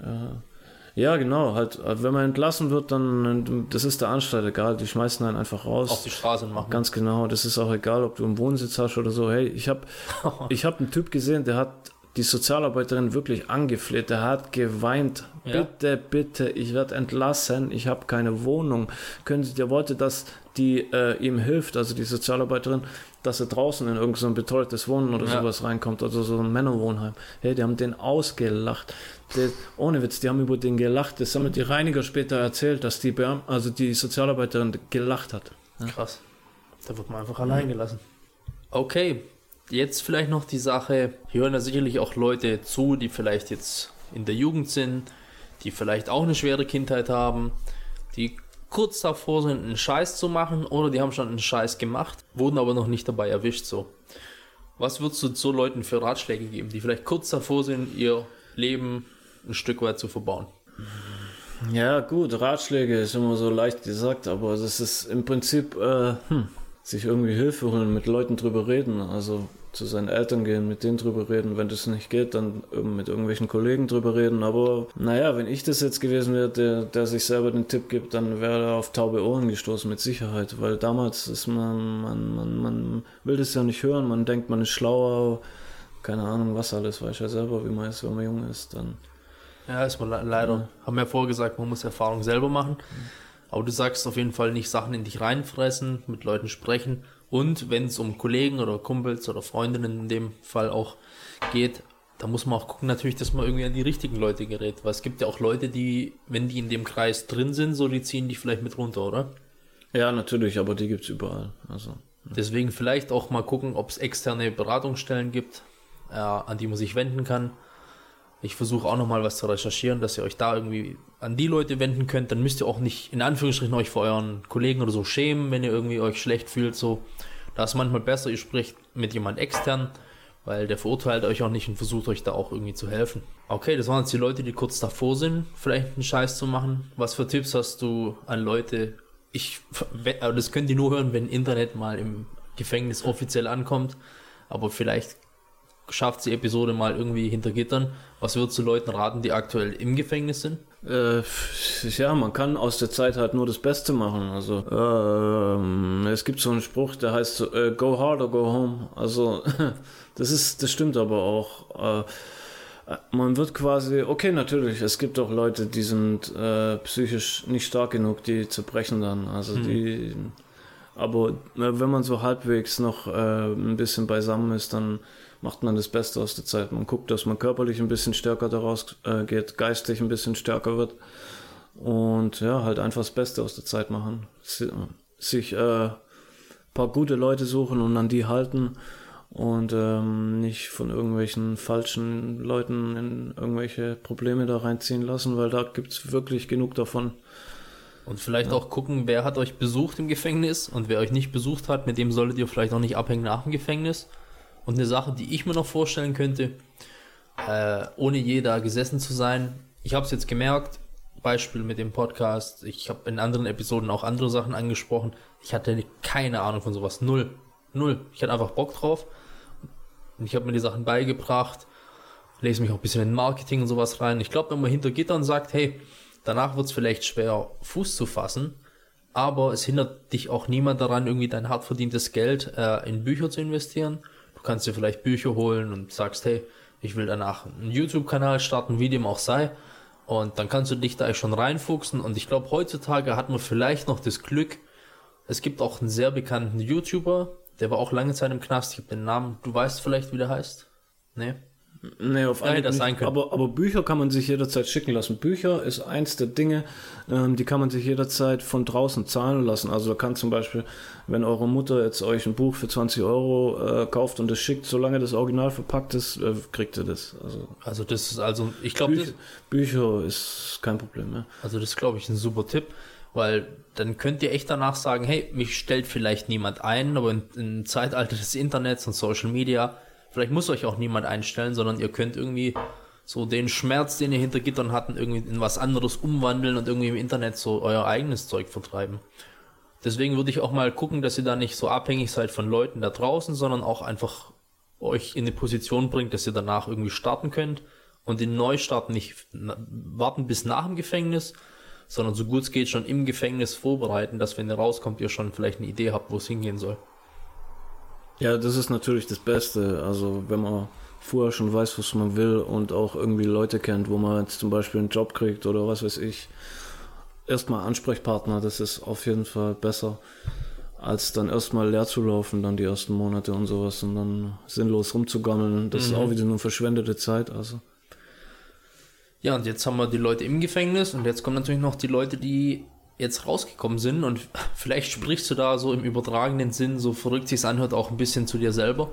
Äh, ja, genau, halt, äh, wenn man entlassen wird, dann, das ist der Anstalt egal, die schmeißen einen einfach raus. auf die Straße machen. Ganz genau, das ist auch egal, ob du einen Wohnsitz hast oder so. Hey, ich habe ich hab einen Typ gesehen, der hat die Sozialarbeiterin wirklich angefleht, der hat geweint. Ja. Bitte, bitte, ich werde entlassen, ich habe keine Wohnung. Können Sie, der wollte, dass die äh, ihm hilft, also die Sozialarbeiterin, dass er draußen in irgendein so ein betreutes Wohnen oder Ja. sowas reinkommt, also so ein Männerwohnheim. Hey, die haben den ausgelacht. Der, ohne Witz, die haben über den gelacht. Das haben mir die Reiniger später erzählt, dass die Beam also die Sozialarbeiterin gelacht hat. Krass. Da wird man einfach allein gelassen. Okay, jetzt vielleicht noch die Sache. Hier hören ja sicherlich auch Leute zu, die vielleicht jetzt in der Jugend sind, die vielleicht auch eine schwere Kindheit haben, die kurz davor sind, einen Scheiß zu machen oder die haben schon einen Scheiß gemacht, wurden aber noch nicht dabei erwischt. So, was würdest du so Leuten für Ratschläge geben, die vielleicht kurz davor sind, ihr Leben ein Stück weit zu verbauen? Ja, gut, Ratschläge ist immer so leicht gesagt, aber das ist im Prinzip, äh, hm, sich irgendwie Hilfe holen, mit Leuten drüber reden, also zu seinen Eltern gehen, mit denen drüber reden. Wenn das nicht geht, dann ähm, mit irgendwelchen Kollegen drüber reden. Aber naja, wenn ich das jetzt gewesen wäre, der, der sich selber den Tipp gibt, dann wäre er auf taube Ohren gestoßen, mit Sicherheit. Weil damals ist man, man, man, man will das ja nicht hören, man denkt, man ist schlauer, keine Ahnung, was alles, weiß ja selber, wie man ist, wenn man jung ist, dann. Ja, ist man le leider. Haben wir ja vorher gesagt, man muss Erfahrung selber machen. Aber du sagst auf jeden Fall nicht Sachen in dich reinfressen, mit Leuten sprechen. Und wenn es um Kollegen oder Kumpels oder Freundinnen in dem Fall auch geht, da muss man auch gucken natürlich, dass man irgendwie an die richtigen Leute gerät. Weil es gibt ja auch Leute, die, wenn die in dem Kreis drin sind, so die ziehen dich vielleicht mit runter, oder? Ja, natürlich, aber die gibt's überall. Also. Deswegen vielleicht auch mal gucken, ob es externe Beratungsstellen gibt, äh, an die man sich wenden kann. Ich versuche auch nochmal was zu recherchieren, dass ihr euch da irgendwie an die Leute wenden könnt. Dann müsst ihr auch nicht in Anführungsstrichen euch vor euren Kollegen oder so schämen, wenn ihr irgendwie euch schlecht fühlt. So, da ist manchmal besser, ihr spricht mit jemand extern, weil der verurteilt euch auch nicht und versucht euch da auch irgendwie zu helfen. Okay, das waren jetzt die Leute, die kurz davor sind, vielleicht einen Scheiß zu machen. Was für Tipps hast du an Leute? Ich, aber das könnt ihr nur hören, wenn Internet mal im Gefängnis offiziell ankommt. Aber vielleicht schafft die Episode mal irgendwie hinter Gittern. Was würdest du Leuten raten, die aktuell im Gefängnis sind? Äh, ja, man kann aus der Zeit halt nur das Beste machen. Also ähm, es gibt so einen Spruch, der heißt so, äh, Go hard or go home. Also das ist, das stimmt aber auch. Äh, man wird quasi, okay, natürlich, es gibt auch Leute, die sind äh, psychisch nicht stark genug, die zerbrechen dann. Also die, Aber äh, wenn man so halbwegs noch äh, ein bisschen beisammen ist, dann macht man das Beste aus der Zeit. Man guckt, dass man körperlich ein bisschen stärker daraus äh, geht, geistig ein bisschen stärker wird und ja, halt einfach das Beste aus der Zeit machen. Sich äh, paar gute Leute suchen und an die halten und ähm, nicht von irgendwelchen falschen Leuten in irgendwelche Probleme da reinziehen lassen, weil da gibt's wirklich genug davon. Und vielleicht ja. auch gucken, wer hat euch besucht im Gefängnis und wer euch nicht besucht hat, mit dem solltet ihr vielleicht auch nicht abhängen nach dem Gefängnis. Und eine Sache, die ich mir noch vorstellen könnte, äh, ohne je da gesessen zu sein, ich habe es jetzt gemerkt, Beispiel mit dem Podcast, ich habe in anderen Episoden auch andere Sachen angesprochen, ich hatte keine Ahnung von sowas, null, null. Ich hatte einfach Bock drauf und ich habe mir die Sachen beigebracht, lese mich auch ein bisschen in Marketing und sowas rein. Ich glaube, wenn man hinter Gittern sagt, hey, danach wird es vielleicht schwer, Fuß zu fassen, aber es hindert dich auch niemand daran, irgendwie dein hart verdientes Geld äh, in Bücher zu investieren. Du kannst dir vielleicht Bücher holen und sagst, hey, ich will danach einen YouTube-Kanal starten, wie dem auch sei. Und dann kannst du dich da schon reinfuchsen. Und ich glaube, heutzutage hat man vielleicht noch das Glück, es gibt auch einen sehr bekannten YouTuber, der war auch lange Zeit im Knast. Ich habe den Namen, du weißt vielleicht, wie der heißt? Nee. Nee, auf ja, das sein Aber, aber Bücher kann man sich jederzeit schicken lassen. Bücher ist eins der Dinge, ähm, die kann man sich jederzeit von draußen zahlen lassen. Also kann zum Beispiel, wenn eure Mutter jetzt euch ein Buch für 20 Euro äh, kauft und es schickt, solange das Original verpackt ist, äh, kriegt ihr das. Also, also das ist also, ich glaube, Bücher, Bücher ist kein Problem mehr. Also das glaube ich ein super Tipp, weil dann könnt ihr echt danach sagen, hey, mich stellt vielleicht niemand ein, aber im Zeitalter des Internets und Social Media Vielleicht muss euch auch niemand einstellen, sondern ihr könnt irgendwie so den Schmerz, den ihr hinter Gittern hatten, irgendwie in was anderes umwandeln und irgendwie im Internet so euer eigenes Zeug vertreiben. Deswegen würde ich auch mal gucken, dass ihr da nicht so abhängig seid von Leuten da draußen, sondern auch einfach euch in die Position bringt, dass ihr danach irgendwie starten könnt und den Neustart nicht warten bis nach dem Gefängnis, sondern so gut es geht schon im Gefängnis vorbereiten, dass wenn ihr rauskommt, ihr schon vielleicht eine Idee habt, wo es hingehen soll. Ja, das ist natürlich das Beste. Also wenn man vorher schon weiß, was man will und auch irgendwie Leute kennt, wo man jetzt zum Beispiel einen Job kriegt oder was weiß ich. Erstmal Ansprechpartner, das ist auf jeden Fall besser, als dann erstmal leer zu laufen, dann die ersten Monate und sowas und dann sinnlos rumzugammeln. Das mhm. ist auch wieder nur verschwendete Zeit. Also. Ja, und jetzt haben wir die Leute im Gefängnis und jetzt kommen natürlich noch die Leute, die jetzt rausgekommen sind und vielleicht sprichst du da so im übertragenen Sinn, so verrückt sich anhört, auch ein bisschen zu dir selber.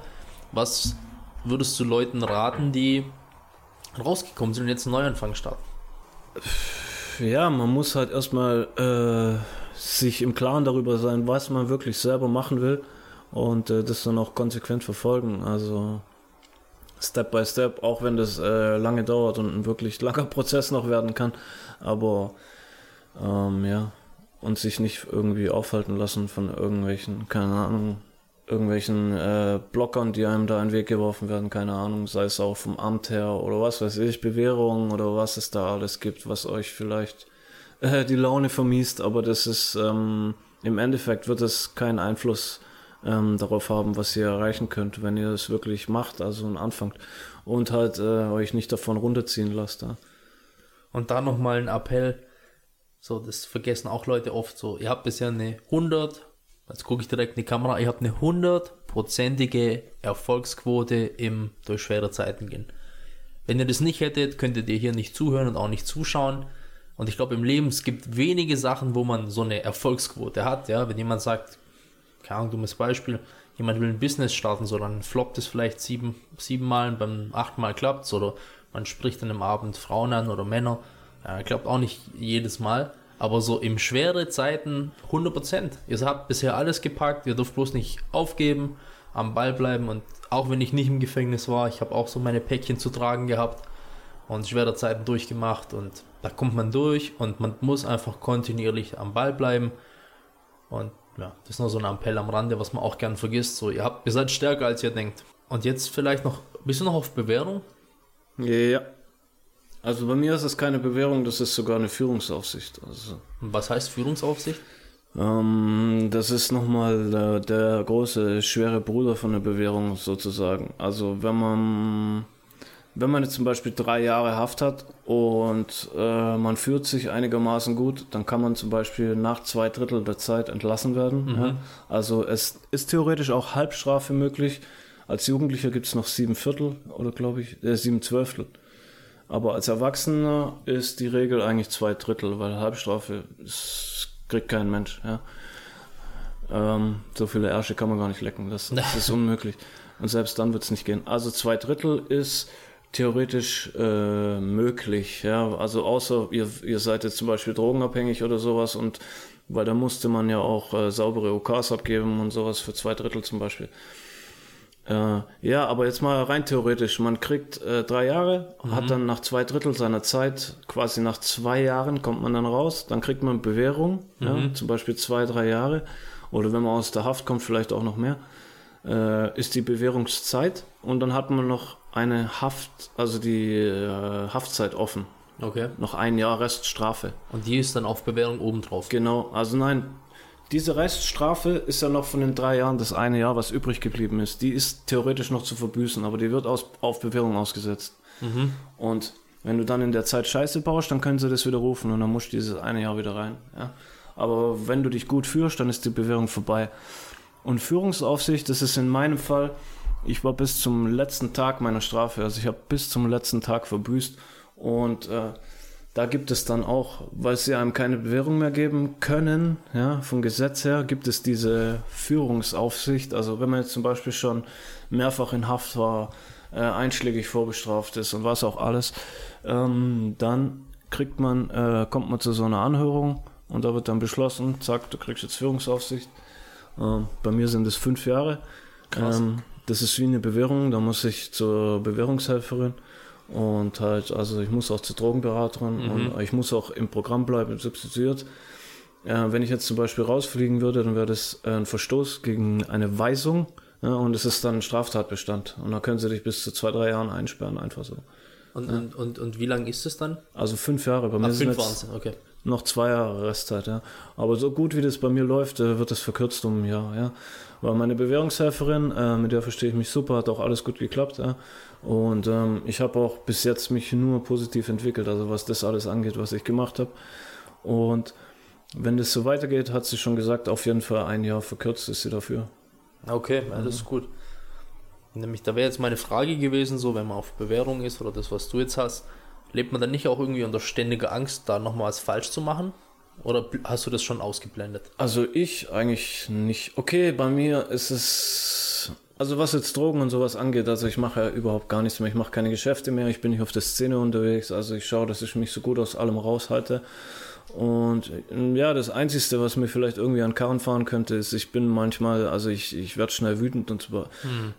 Was würdest du Leuten raten, die rausgekommen sind und jetzt einen Neuanfang starten? Ja, man muss halt erstmal äh, sich im Klaren darüber sein, was man wirklich selber machen will und äh, das dann auch konsequent verfolgen. Also Step by Step, auch wenn das äh, lange dauert und ein wirklich langer Prozess noch werden kann. Aber ähm, ja, und sich nicht irgendwie aufhalten lassen von irgendwelchen, keine Ahnung, irgendwelchen äh, Blockern, die einem da in den Weg geworfen werden, keine Ahnung, sei es auch vom Amt her oder was weiß ich, Bewährungen oder was es da alles gibt, was euch vielleicht äh, die Laune vermiest, aber das ist ähm, im Endeffekt wird es keinen Einfluss ähm, darauf haben, was ihr erreichen könnt, wenn ihr es wirklich macht, also anfangt und halt äh, euch nicht davon runterziehen lasst. Ja. Und da nochmal ein Appell, so, das vergessen auch Leute oft so. Ihr habt bisher eine 100, jetzt gucke ich direkt in die Kamera, ihr habt eine hundertprozentige Erfolgsquote im durch schwere Zeiten gehen. Wenn ihr das nicht hättet, könntet ihr hier nicht zuhören und auch nicht zuschauen. Und ich glaube, im Leben, es gibt wenige Sachen, wo man so eine Erfolgsquote hat. Ja, wenn jemand sagt, keine Ahnung, dummes Beispiel, jemand will ein Business starten, so dann floppt es vielleicht sieben, sieben Mal, beim achten Mal klappt es oder man spricht an einem Abend Frauen an oder Männer ja, klappt auch nicht jedes Mal. Aber so im schwere Zeiten 100%. Ihr habt bisher alles gepackt, ihr dürft bloß nicht aufgeben, am Ball bleiben. Und auch wenn ich nicht im Gefängnis war, ich habe auch so meine Päckchen zu tragen gehabt und schwere Zeiten durchgemacht. Und da kommt man durch und man muss einfach kontinuierlich am Ball bleiben. Und ja, das ist nur so ein Appell am Rande, was man auch gern vergisst. So, ihr habt, ihr seid stärker als ihr denkt. Und jetzt vielleicht noch, bist du noch auf Bewährung? Ja. Also bei mir ist es keine Bewährung, das ist sogar eine Führungsaufsicht. Also, Was heißt Führungsaufsicht? Ähm, das ist nochmal der, der große, schwere Bruder von der Bewährung sozusagen. Also wenn man wenn man jetzt zum Beispiel drei Jahre Haft hat und äh, man führt sich einigermaßen gut, dann kann man zum Beispiel nach zwei Drittel der Zeit entlassen werden. Mhm. Ja? Also es ist theoretisch auch Halbstrafe möglich. Als Jugendlicher gibt es noch sieben Viertel oder glaube ich, äh, sieben Zwölftel. Aber als Erwachsener ist die Regel eigentlich zwei Drittel, weil Halbstrafe ist, kriegt kein Mensch. Ja? Ähm, so viele Ärsche kann man gar nicht lecken, das, das ist unmöglich. Und selbst dann wird es nicht gehen. Also zwei Drittel ist theoretisch äh, möglich, ja. Also außer ihr, ihr seid jetzt zum Beispiel drogenabhängig oder sowas und weil da musste man ja auch äh, saubere OKs abgeben und sowas für zwei Drittel zum Beispiel. Äh, ja, aber jetzt mal rein theoretisch, man kriegt äh, drei Jahre, hat dann nach zwei Drittel seiner Zeit, quasi nach zwei Jahren kommt man dann raus, dann kriegt man Bewährung, ja, zum Beispiel zwei, drei Jahre oder wenn man aus der Haft kommt, vielleicht auch noch mehr, äh, ist die Bewährungszeit und dann hat man noch eine Haft, also die äh, Haftzeit offen. Okay. Noch ein Jahr Reststrafe. Und die ist dann auf Bewährung obendrauf. Genau, also nein, diese Reststrafe ist ja noch von den drei Jahren das eine Jahr, was übrig geblieben ist. Die ist theoretisch noch zu verbüßen, aber die wird aus, auf Bewährung ausgesetzt. Und wenn du dann in der Zeit Scheiße baust, dann können sie das widerrufen und dann musst du dieses eine Jahr wieder rein. Ja? Aber wenn du dich gut führst, dann ist die Bewährung vorbei. Und Führungsaufsicht, das ist in meinem Fall, ich war bis zum letzten Tag meiner Strafe, also ich habe bis zum letzten Tag verbüßt und äh, da gibt es dann auch, weil sie einem keine Bewährung mehr geben können, ja, vom Gesetz her, gibt es diese Führungsaufsicht. Also wenn man jetzt zum Beispiel schon mehrfach in Haft war, äh, einschlägig vorbestraft ist und was auch alles, ähm, dann kriegt man, äh, kommt man zu so einer Anhörung und da wird dann beschlossen, zack, du kriegst jetzt Führungsaufsicht. Ähm, bei mir sind es fünf Jahre. Krass. Ähm, das ist wie eine Bewährung, da muss ich zur Bewährungshelferin und halt, also ich muss auch zur Drogenberaterin und ich muss auch im Programm bleiben, substituiert. Äh, wenn ich jetzt zum Beispiel rausfliegen würde, dann wäre das ein Verstoß gegen eine Weisung ja, und es ist dann ein Straftatbestand. Und da können sie dich bis zu zwei, drei Jahren einsperren, einfach so. Und, und, und, und wie lang ist es dann? Also fünf Jahre. Bei mir Ach, sind fünf waren okay. noch zwei Jahre Restzeit, ja. Aber so gut wie das bei mir läuft, äh, wird das verkürzt um ein Jahr, ja. Weil meine Bewährungshelferin, äh, mit der verstehe ich mich super, hat auch alles gut geklappt, ja. Und ähm, ich habe auch bis jetzt mich nur positiv entwickelt, also was das alles angeht, was ich gemacht habe. Und wenn das so weitergeht, hat sie schon gesagt, auf jeden Fall ein Jahr verkürzt ist sie dafür. Okay, das ist gut. Nämlich, da wäre jetzt meine Frage gewesen, so, wenn man auf Bewährung ist oder das, was du jetzt hast, lebt man dann nicht auch irgendwie unter ständiger Angst, da nochmal was falsch zu machen? Oder hast du das schon ausgeblendet? Also ich eigentlich nicht. Okay, bei mir ist es, also was jetzt Drogen und sowas angeht, also ich mache ja überhaupt gar nichts mehr. Ich mache keine Geschäfte mehr, ich bin nicht auf der Szene unterwegs. Also ich schaue, dass ich mich so gut aus allem raushalte. Und äh, ja, das Einzige, was mir vielleicht irgendwie an Karren fahren könnte, ist, ich bin manchmal, also ich, ich werde schnell wütend und zwar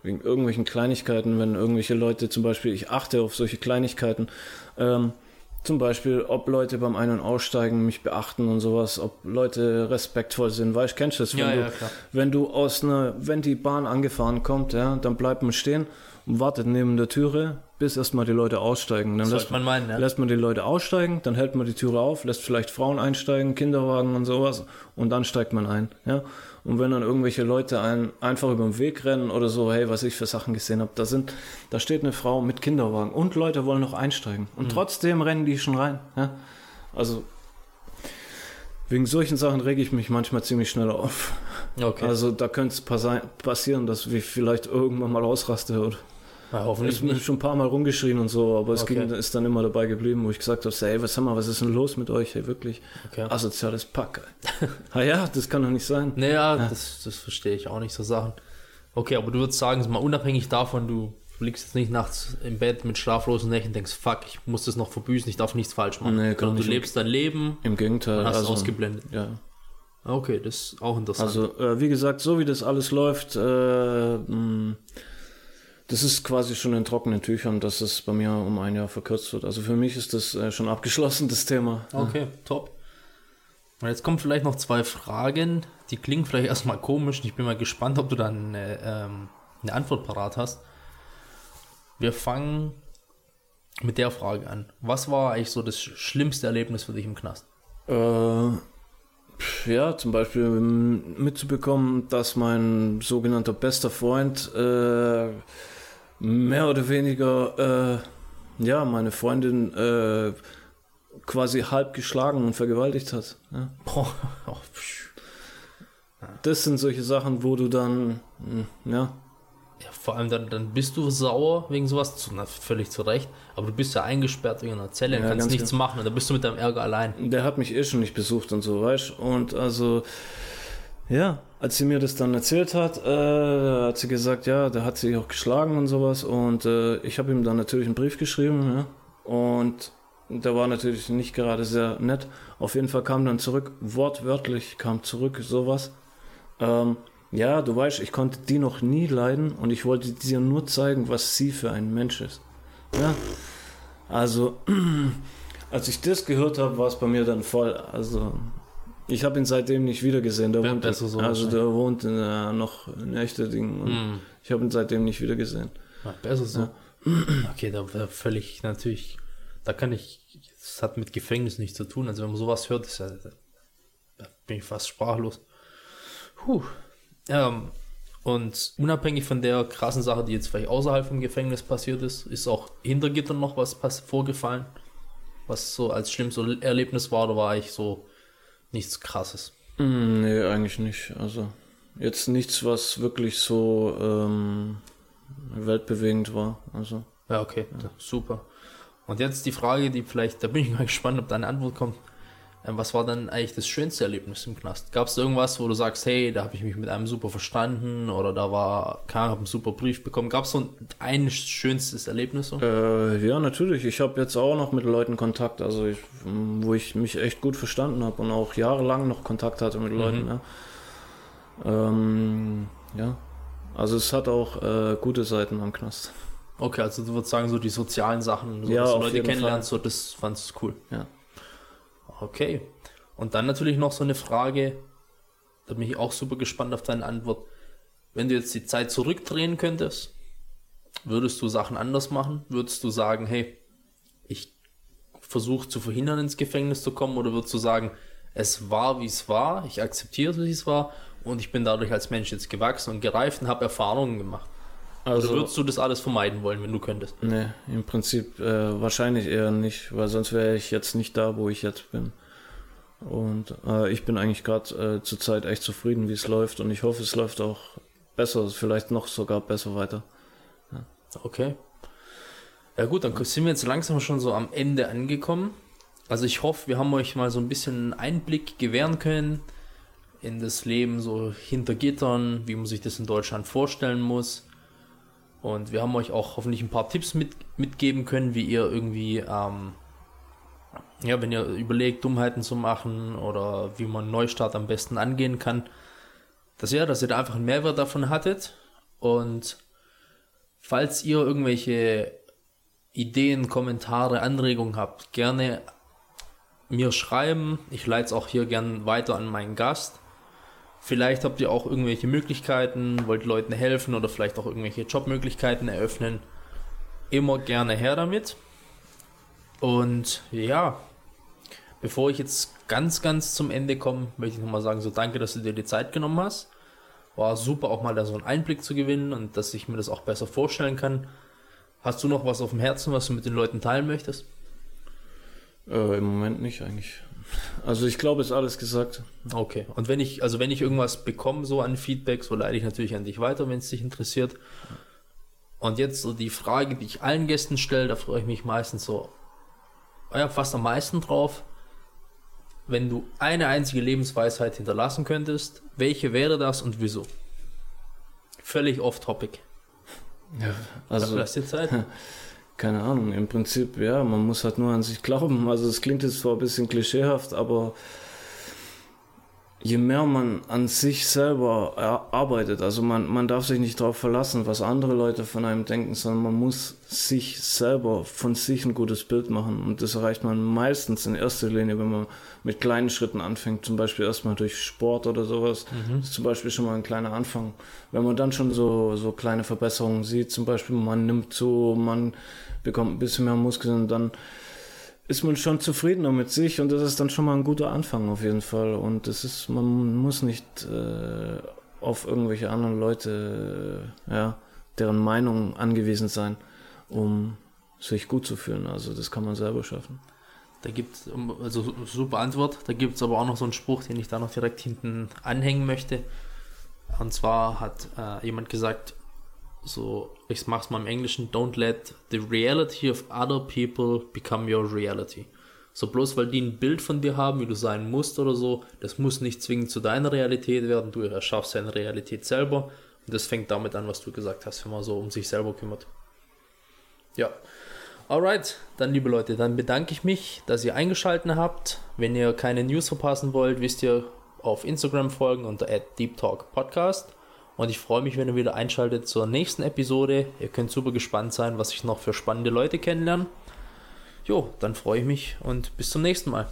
wegen irgendwelchen Kleinigkeiten, wenn irgendwelche Leute zum Beispiel, ich achte auf solche Kleinigkeiten, ähm, zum Beispiel, ob Leute beim Ein- und Aussteigen mich beachten und sowas, ob Leute respektvoll sind, weißt, kennst du das? Wenn Ja, du, ja. Wenn du aus einer, wenn die Bahn angefahren kommt, ja, dann bleibt man stehen und wartet neben der Türe, bis erstmal die Leute aussteigen. Dann lässt man meinen, ja. lässt man die Leute aussteigen, dann hält man die Türe auf, lässt vielleicht Frauen einsteigen, Kinderwagen und sowas und dann steigt man ein. Ja? Und wenn dann irgendwelche Leute einen einfach über den Weg rennen oder so, hey, was ich für Sachen gesehen habe, da sind, da steht eine Frau mit Kinderwagen und Leute wollen noch einsteigen und trotzdem rennen die schon rein. Ja? Also wegen solchen Sachen rege ich mich manchmal ziemlich schnell auf. Okay. Also da könnte es passi- passieren, dass ich vielleicht irgendwann mal ausraste oder ja, ich hoffentlich bin nicht. schon ein paar Mal rumgeschrien und so, aber es Okay. ging, ist dann immer dabei geblieben, wo ich gesagt habe, hey, was, sag mal, was ist denn los mit euch? Hey, wirklich Okay. asoziales Pack. ah ja, das kann doch nicht sein. Naja, das, das verstehe ich auch nicht, so Sachen. Okay, aber du würdest sagen, mal unabhängig davon, du liegst jetzt nicht nachts im Bett mit schlaflosen Nächten und denkst, fuck, ich muss das noch verbüßen, ich darf nichts falsch machen. Nee, Sondern du lebst dein Leben Im Gegenteil. und hast es also, ausgeblendet. ja. Okay, das ist auch interessant. Also, äh, wie gesagt, so wie das alles läuft, äh, mh, das ist quasi schon in trockenen Tüchern, dass es bei mir um ein Jahr verkürzt wird. Also für mich ist das äh, schon abgeschlossen, das Thema. Okay, top. Und jetzt kommen vielleicht noch zwei Fragen, die klingen vielleicht erstmal komisch. Ich bin mal gespannt, ob du dann eine, ähm, eine Antwort parat hast. Wir fangen mit der Frage an. Was war eigentlich so das schlimmste Erlebnis für dich im Knast? Äh, ja, zum Beispiel ähm, mitzubekommen, dass mein sogenannter bester Freund äh, mehr oder weniger äh, ja, meine Freundin äh, quasi halb geschlagen und vergewaltigt hat. Ja. Oh. Das sind solche Sachen, wo du dann, hm, ja, ja, vor allem dann, dann bist du sauer wegen sowas, zu, na, völlig zu Recht, aber du bist ja eingesperrt in einer Zelle und Ja, kannst nichts machen und dann bist du mit deinem Ärger allein. der hat mich eh schon nicht besucht und so, weißt Und also, ja, als sie mir das dann erzählt hat, äh, hat sie gesagt, ja, der hat sie auch geschlagen und sowas. Und äh, ich habe ihm dann natürlich einen Brief geschrieben, ja. Und der war natürlich nicht gerade sehr nett. Auf jeden Fall kam dann zurück, wortwörtlich kam zurück, sowas. Ähm, ja, du weißt, ich konnte die noch nie leiden und ich wollte dir nur zeigen, was sie für ein Mensch ist. Ja, also, als ich das gehört habe, war es bei mir dann voll. Also, ich habe ihn seitdem nicht wiedergesehen. Der wohnt, so also wahrscheinlich. der wohnt in, äh, noch in Echterdingen und Hm. ich habe ihn seitdem nicht wiedergesehen. Ja, besser so. Okay, da wäre völlig natürlich, da kann ich, das hat mit Gefängnis nichts zu tun. Also wenn man sowas hört, ist ja, da bin ich fast sprachlos. Puh. Ähm, und unabhängig von der krassen Sache, die jetzt vielleicht außerhalb vom Gefängnis passiert ist, ist auch hinter Gittern noch was vorgefallen, was so als schlimmstes Erlebnis war, oder war ich so nichts krasses? Mm, Nee, eigentlich nicht. Also, jetzt nichts, was wirklich so ähm, weltbewegend war. Also, Ja, okay, da- super. Und jetzt die Frage, die vielleicht, da bin ich mal gespannt, ob da eine Antwort kommt. Ähm, Was war dann eigentlich das schönste Erlebnis im Knast? Gab es irgendwas, wo du sagst, hey, da habe ich mich mit einem super verstanden oder da war, keine Ahnung, hab einen super Brief bekommen? Gab es so ein, ein schönstes Erlebnis? So? Äh, ja, natürlich. Ich habe jetzt auch noch mit Leuten Kontakt, also ich, wo ich mich echt gut verstanden habe und auch jahrelang noch Kontakt hatte mit Leuten. Ja. Ähm, ja. Also es hat auch äh, gute Seiten am Knast. Okay, also du würdest sagen, so die sozialen Sachen, so Ja, dass du Leute kennenlernst, so, das fandst du cool. Ja. Okay. Und dann natürlich noch so eine Frage, da bin ich auch super gespannt auf deine Antwort. Wenn du jetzt die Zeit zurückdrehen könntest, würdest du Sachen anders machen? Würdest du sagen, hey, ich versuche zu verhindern, ins Gefängnis zu kommen? Oder würdest du sagen, es war, wie es war, ich akzeptiere, wie es war und ich bin dadurch als Mensch jetzt gewachsen und gereift und habe Erfahrungen gemacht? Also, Oder würdest du das alles vermeiden wollen, wenn du könntest? nee, im Prinzip äh, wahrscheinlich eher nicht, weil sonst wäre ich jetzt nicht da, wo ich jetzt bin. Und äh, ich bin eigentlich gerade äh, zurzeit echt zufrieden, wie es läuft und ich hoffe, es läuft auch besser, vielleicht noch sogar besser weiter. Okay. Ja gut, dann sind wir jetzt langsam schon so am Ende angekommen. Also ich hoffe, wir haben euch mal so ein bisschen einen Einblick gewähren können in das Leben so hinter Gittern, wie man sich das in Deutschland vorstellen muss. Und wir haben euch auch hoffentlich ein paar Tipps mit, mitgeben können, wie ihr irgendwie, ähm, ja, wenn ihr überlegt, Dummheiten zu machen oder wie man Neustart am besten angehen kann, dass ja, dass ihr da einfach einen Mehrwert davon hattet. Und falls ihr irgendwelche Ideen, Kommentare, Anregungen habt, gerne mir schreiben. Ich leite es auch hier gern weiter an meinen Gast. Vielleicht habt ihr auch irgendwelche Möglichkeiten, wollt Leuten helfen oder vielleicht auch irgendwelche Jobmöglichkeiten eröffnen. Immer gerne her damit. Und ja, bevor ich jetzt ganz, ganz zum Ende komme, möchte ich nochmal sagen, so danke, dass du dir die Zeit genommen hast. War super auch mal da so einen Einblick zu gewinnen und dass ich mir das auch besser vorstellen kann. Hast du noch was auf dem Herzen, was du mit den Leuten teilen möchtest? Äh, Im Moment nicht eigentlich. Also ich glaube, ist alles gesagt. Okay. Und wenn ich, also wenn ich irgendwas bekomme, so an Feedback, so leite ich natürlich an dich weiter, wenn es dich interessiert. Und jetzt so die Frage, die ich allen Gästen stelle, da freue ich mich meistens so, ja, fast am meisten drauf. Wenn du eine einzige Lebensweisheit hinterlassen könntest, welche wäre das und wieso? Völlig off-topic. Ja, Also, also lass dir Zeit. keine Ahnung. Im Prinzip, ja, man muss halt nur an sich glauben. Also es klingt jetzt zwar ein bisschen klischeehaft, aber je mehr man an sich selber er- arbeitet, also man, man darf sich nicht darauf verlassen, was andere Leute von einem denken, sondern man muss sich selber von sich ein gutes Bild machen. Und das erreicht man meistens in erster Linie, wenn man mit kleinen Schritten anfängt, zum Beispiel erstmal durch Sport oder sowas. Das ist zum Beispiel schon mal ein kleiner Anfang. Wenn man dann schon so, so kleine Verbesserungen sieht, zum Beispiel man nimmt zu, man bekommt ein bisschen mehr Muskeln, dann ist man schon zufriedener mit sich und das ist dann schon mal ein guter Anfang auf jeden Fall. Und das ist, man muss nicht äh, auf irgendwelche anderen Leute, äh, ja, deren Meinung angewiesen sein, um sich gut zu fühlen. Also das kann man selber schaffen. Da gibt es, also super Antwort, da gibt es aber auch noch so einen Spruch, den ich da noch direkt hinten anhängen möchte. Und zwar hat äh, jemand gesagt, so, ich mach's mal im Englischen, don't let the reality of other people become your reality. So bloß weil die ein Bild von dir haben, wie du sein musst oder so, das muss nicht zwingend zu deiner Realität werden, du erschaffst deine Realität selber. Und das fängt damit an, was du gesagt hast, wenn man so um sich selber kümmert. Ja. Alright, dann liebe Leute, dann bedanke ich mich, dass ihr eingeschaltet habt. Wenn ihr keine News verpassen wollt, wisst ihr auf Instagram folgen unter @deeptalkpodcast. Und ich freue mich, wenn ihr wieder einschaltet zur nächsten Episode. Ihr könnt super gespannt sein, was ich noch für spannende Leute kennenlerne. Jo, dann freue ich mich und bis zum nächsten Mal.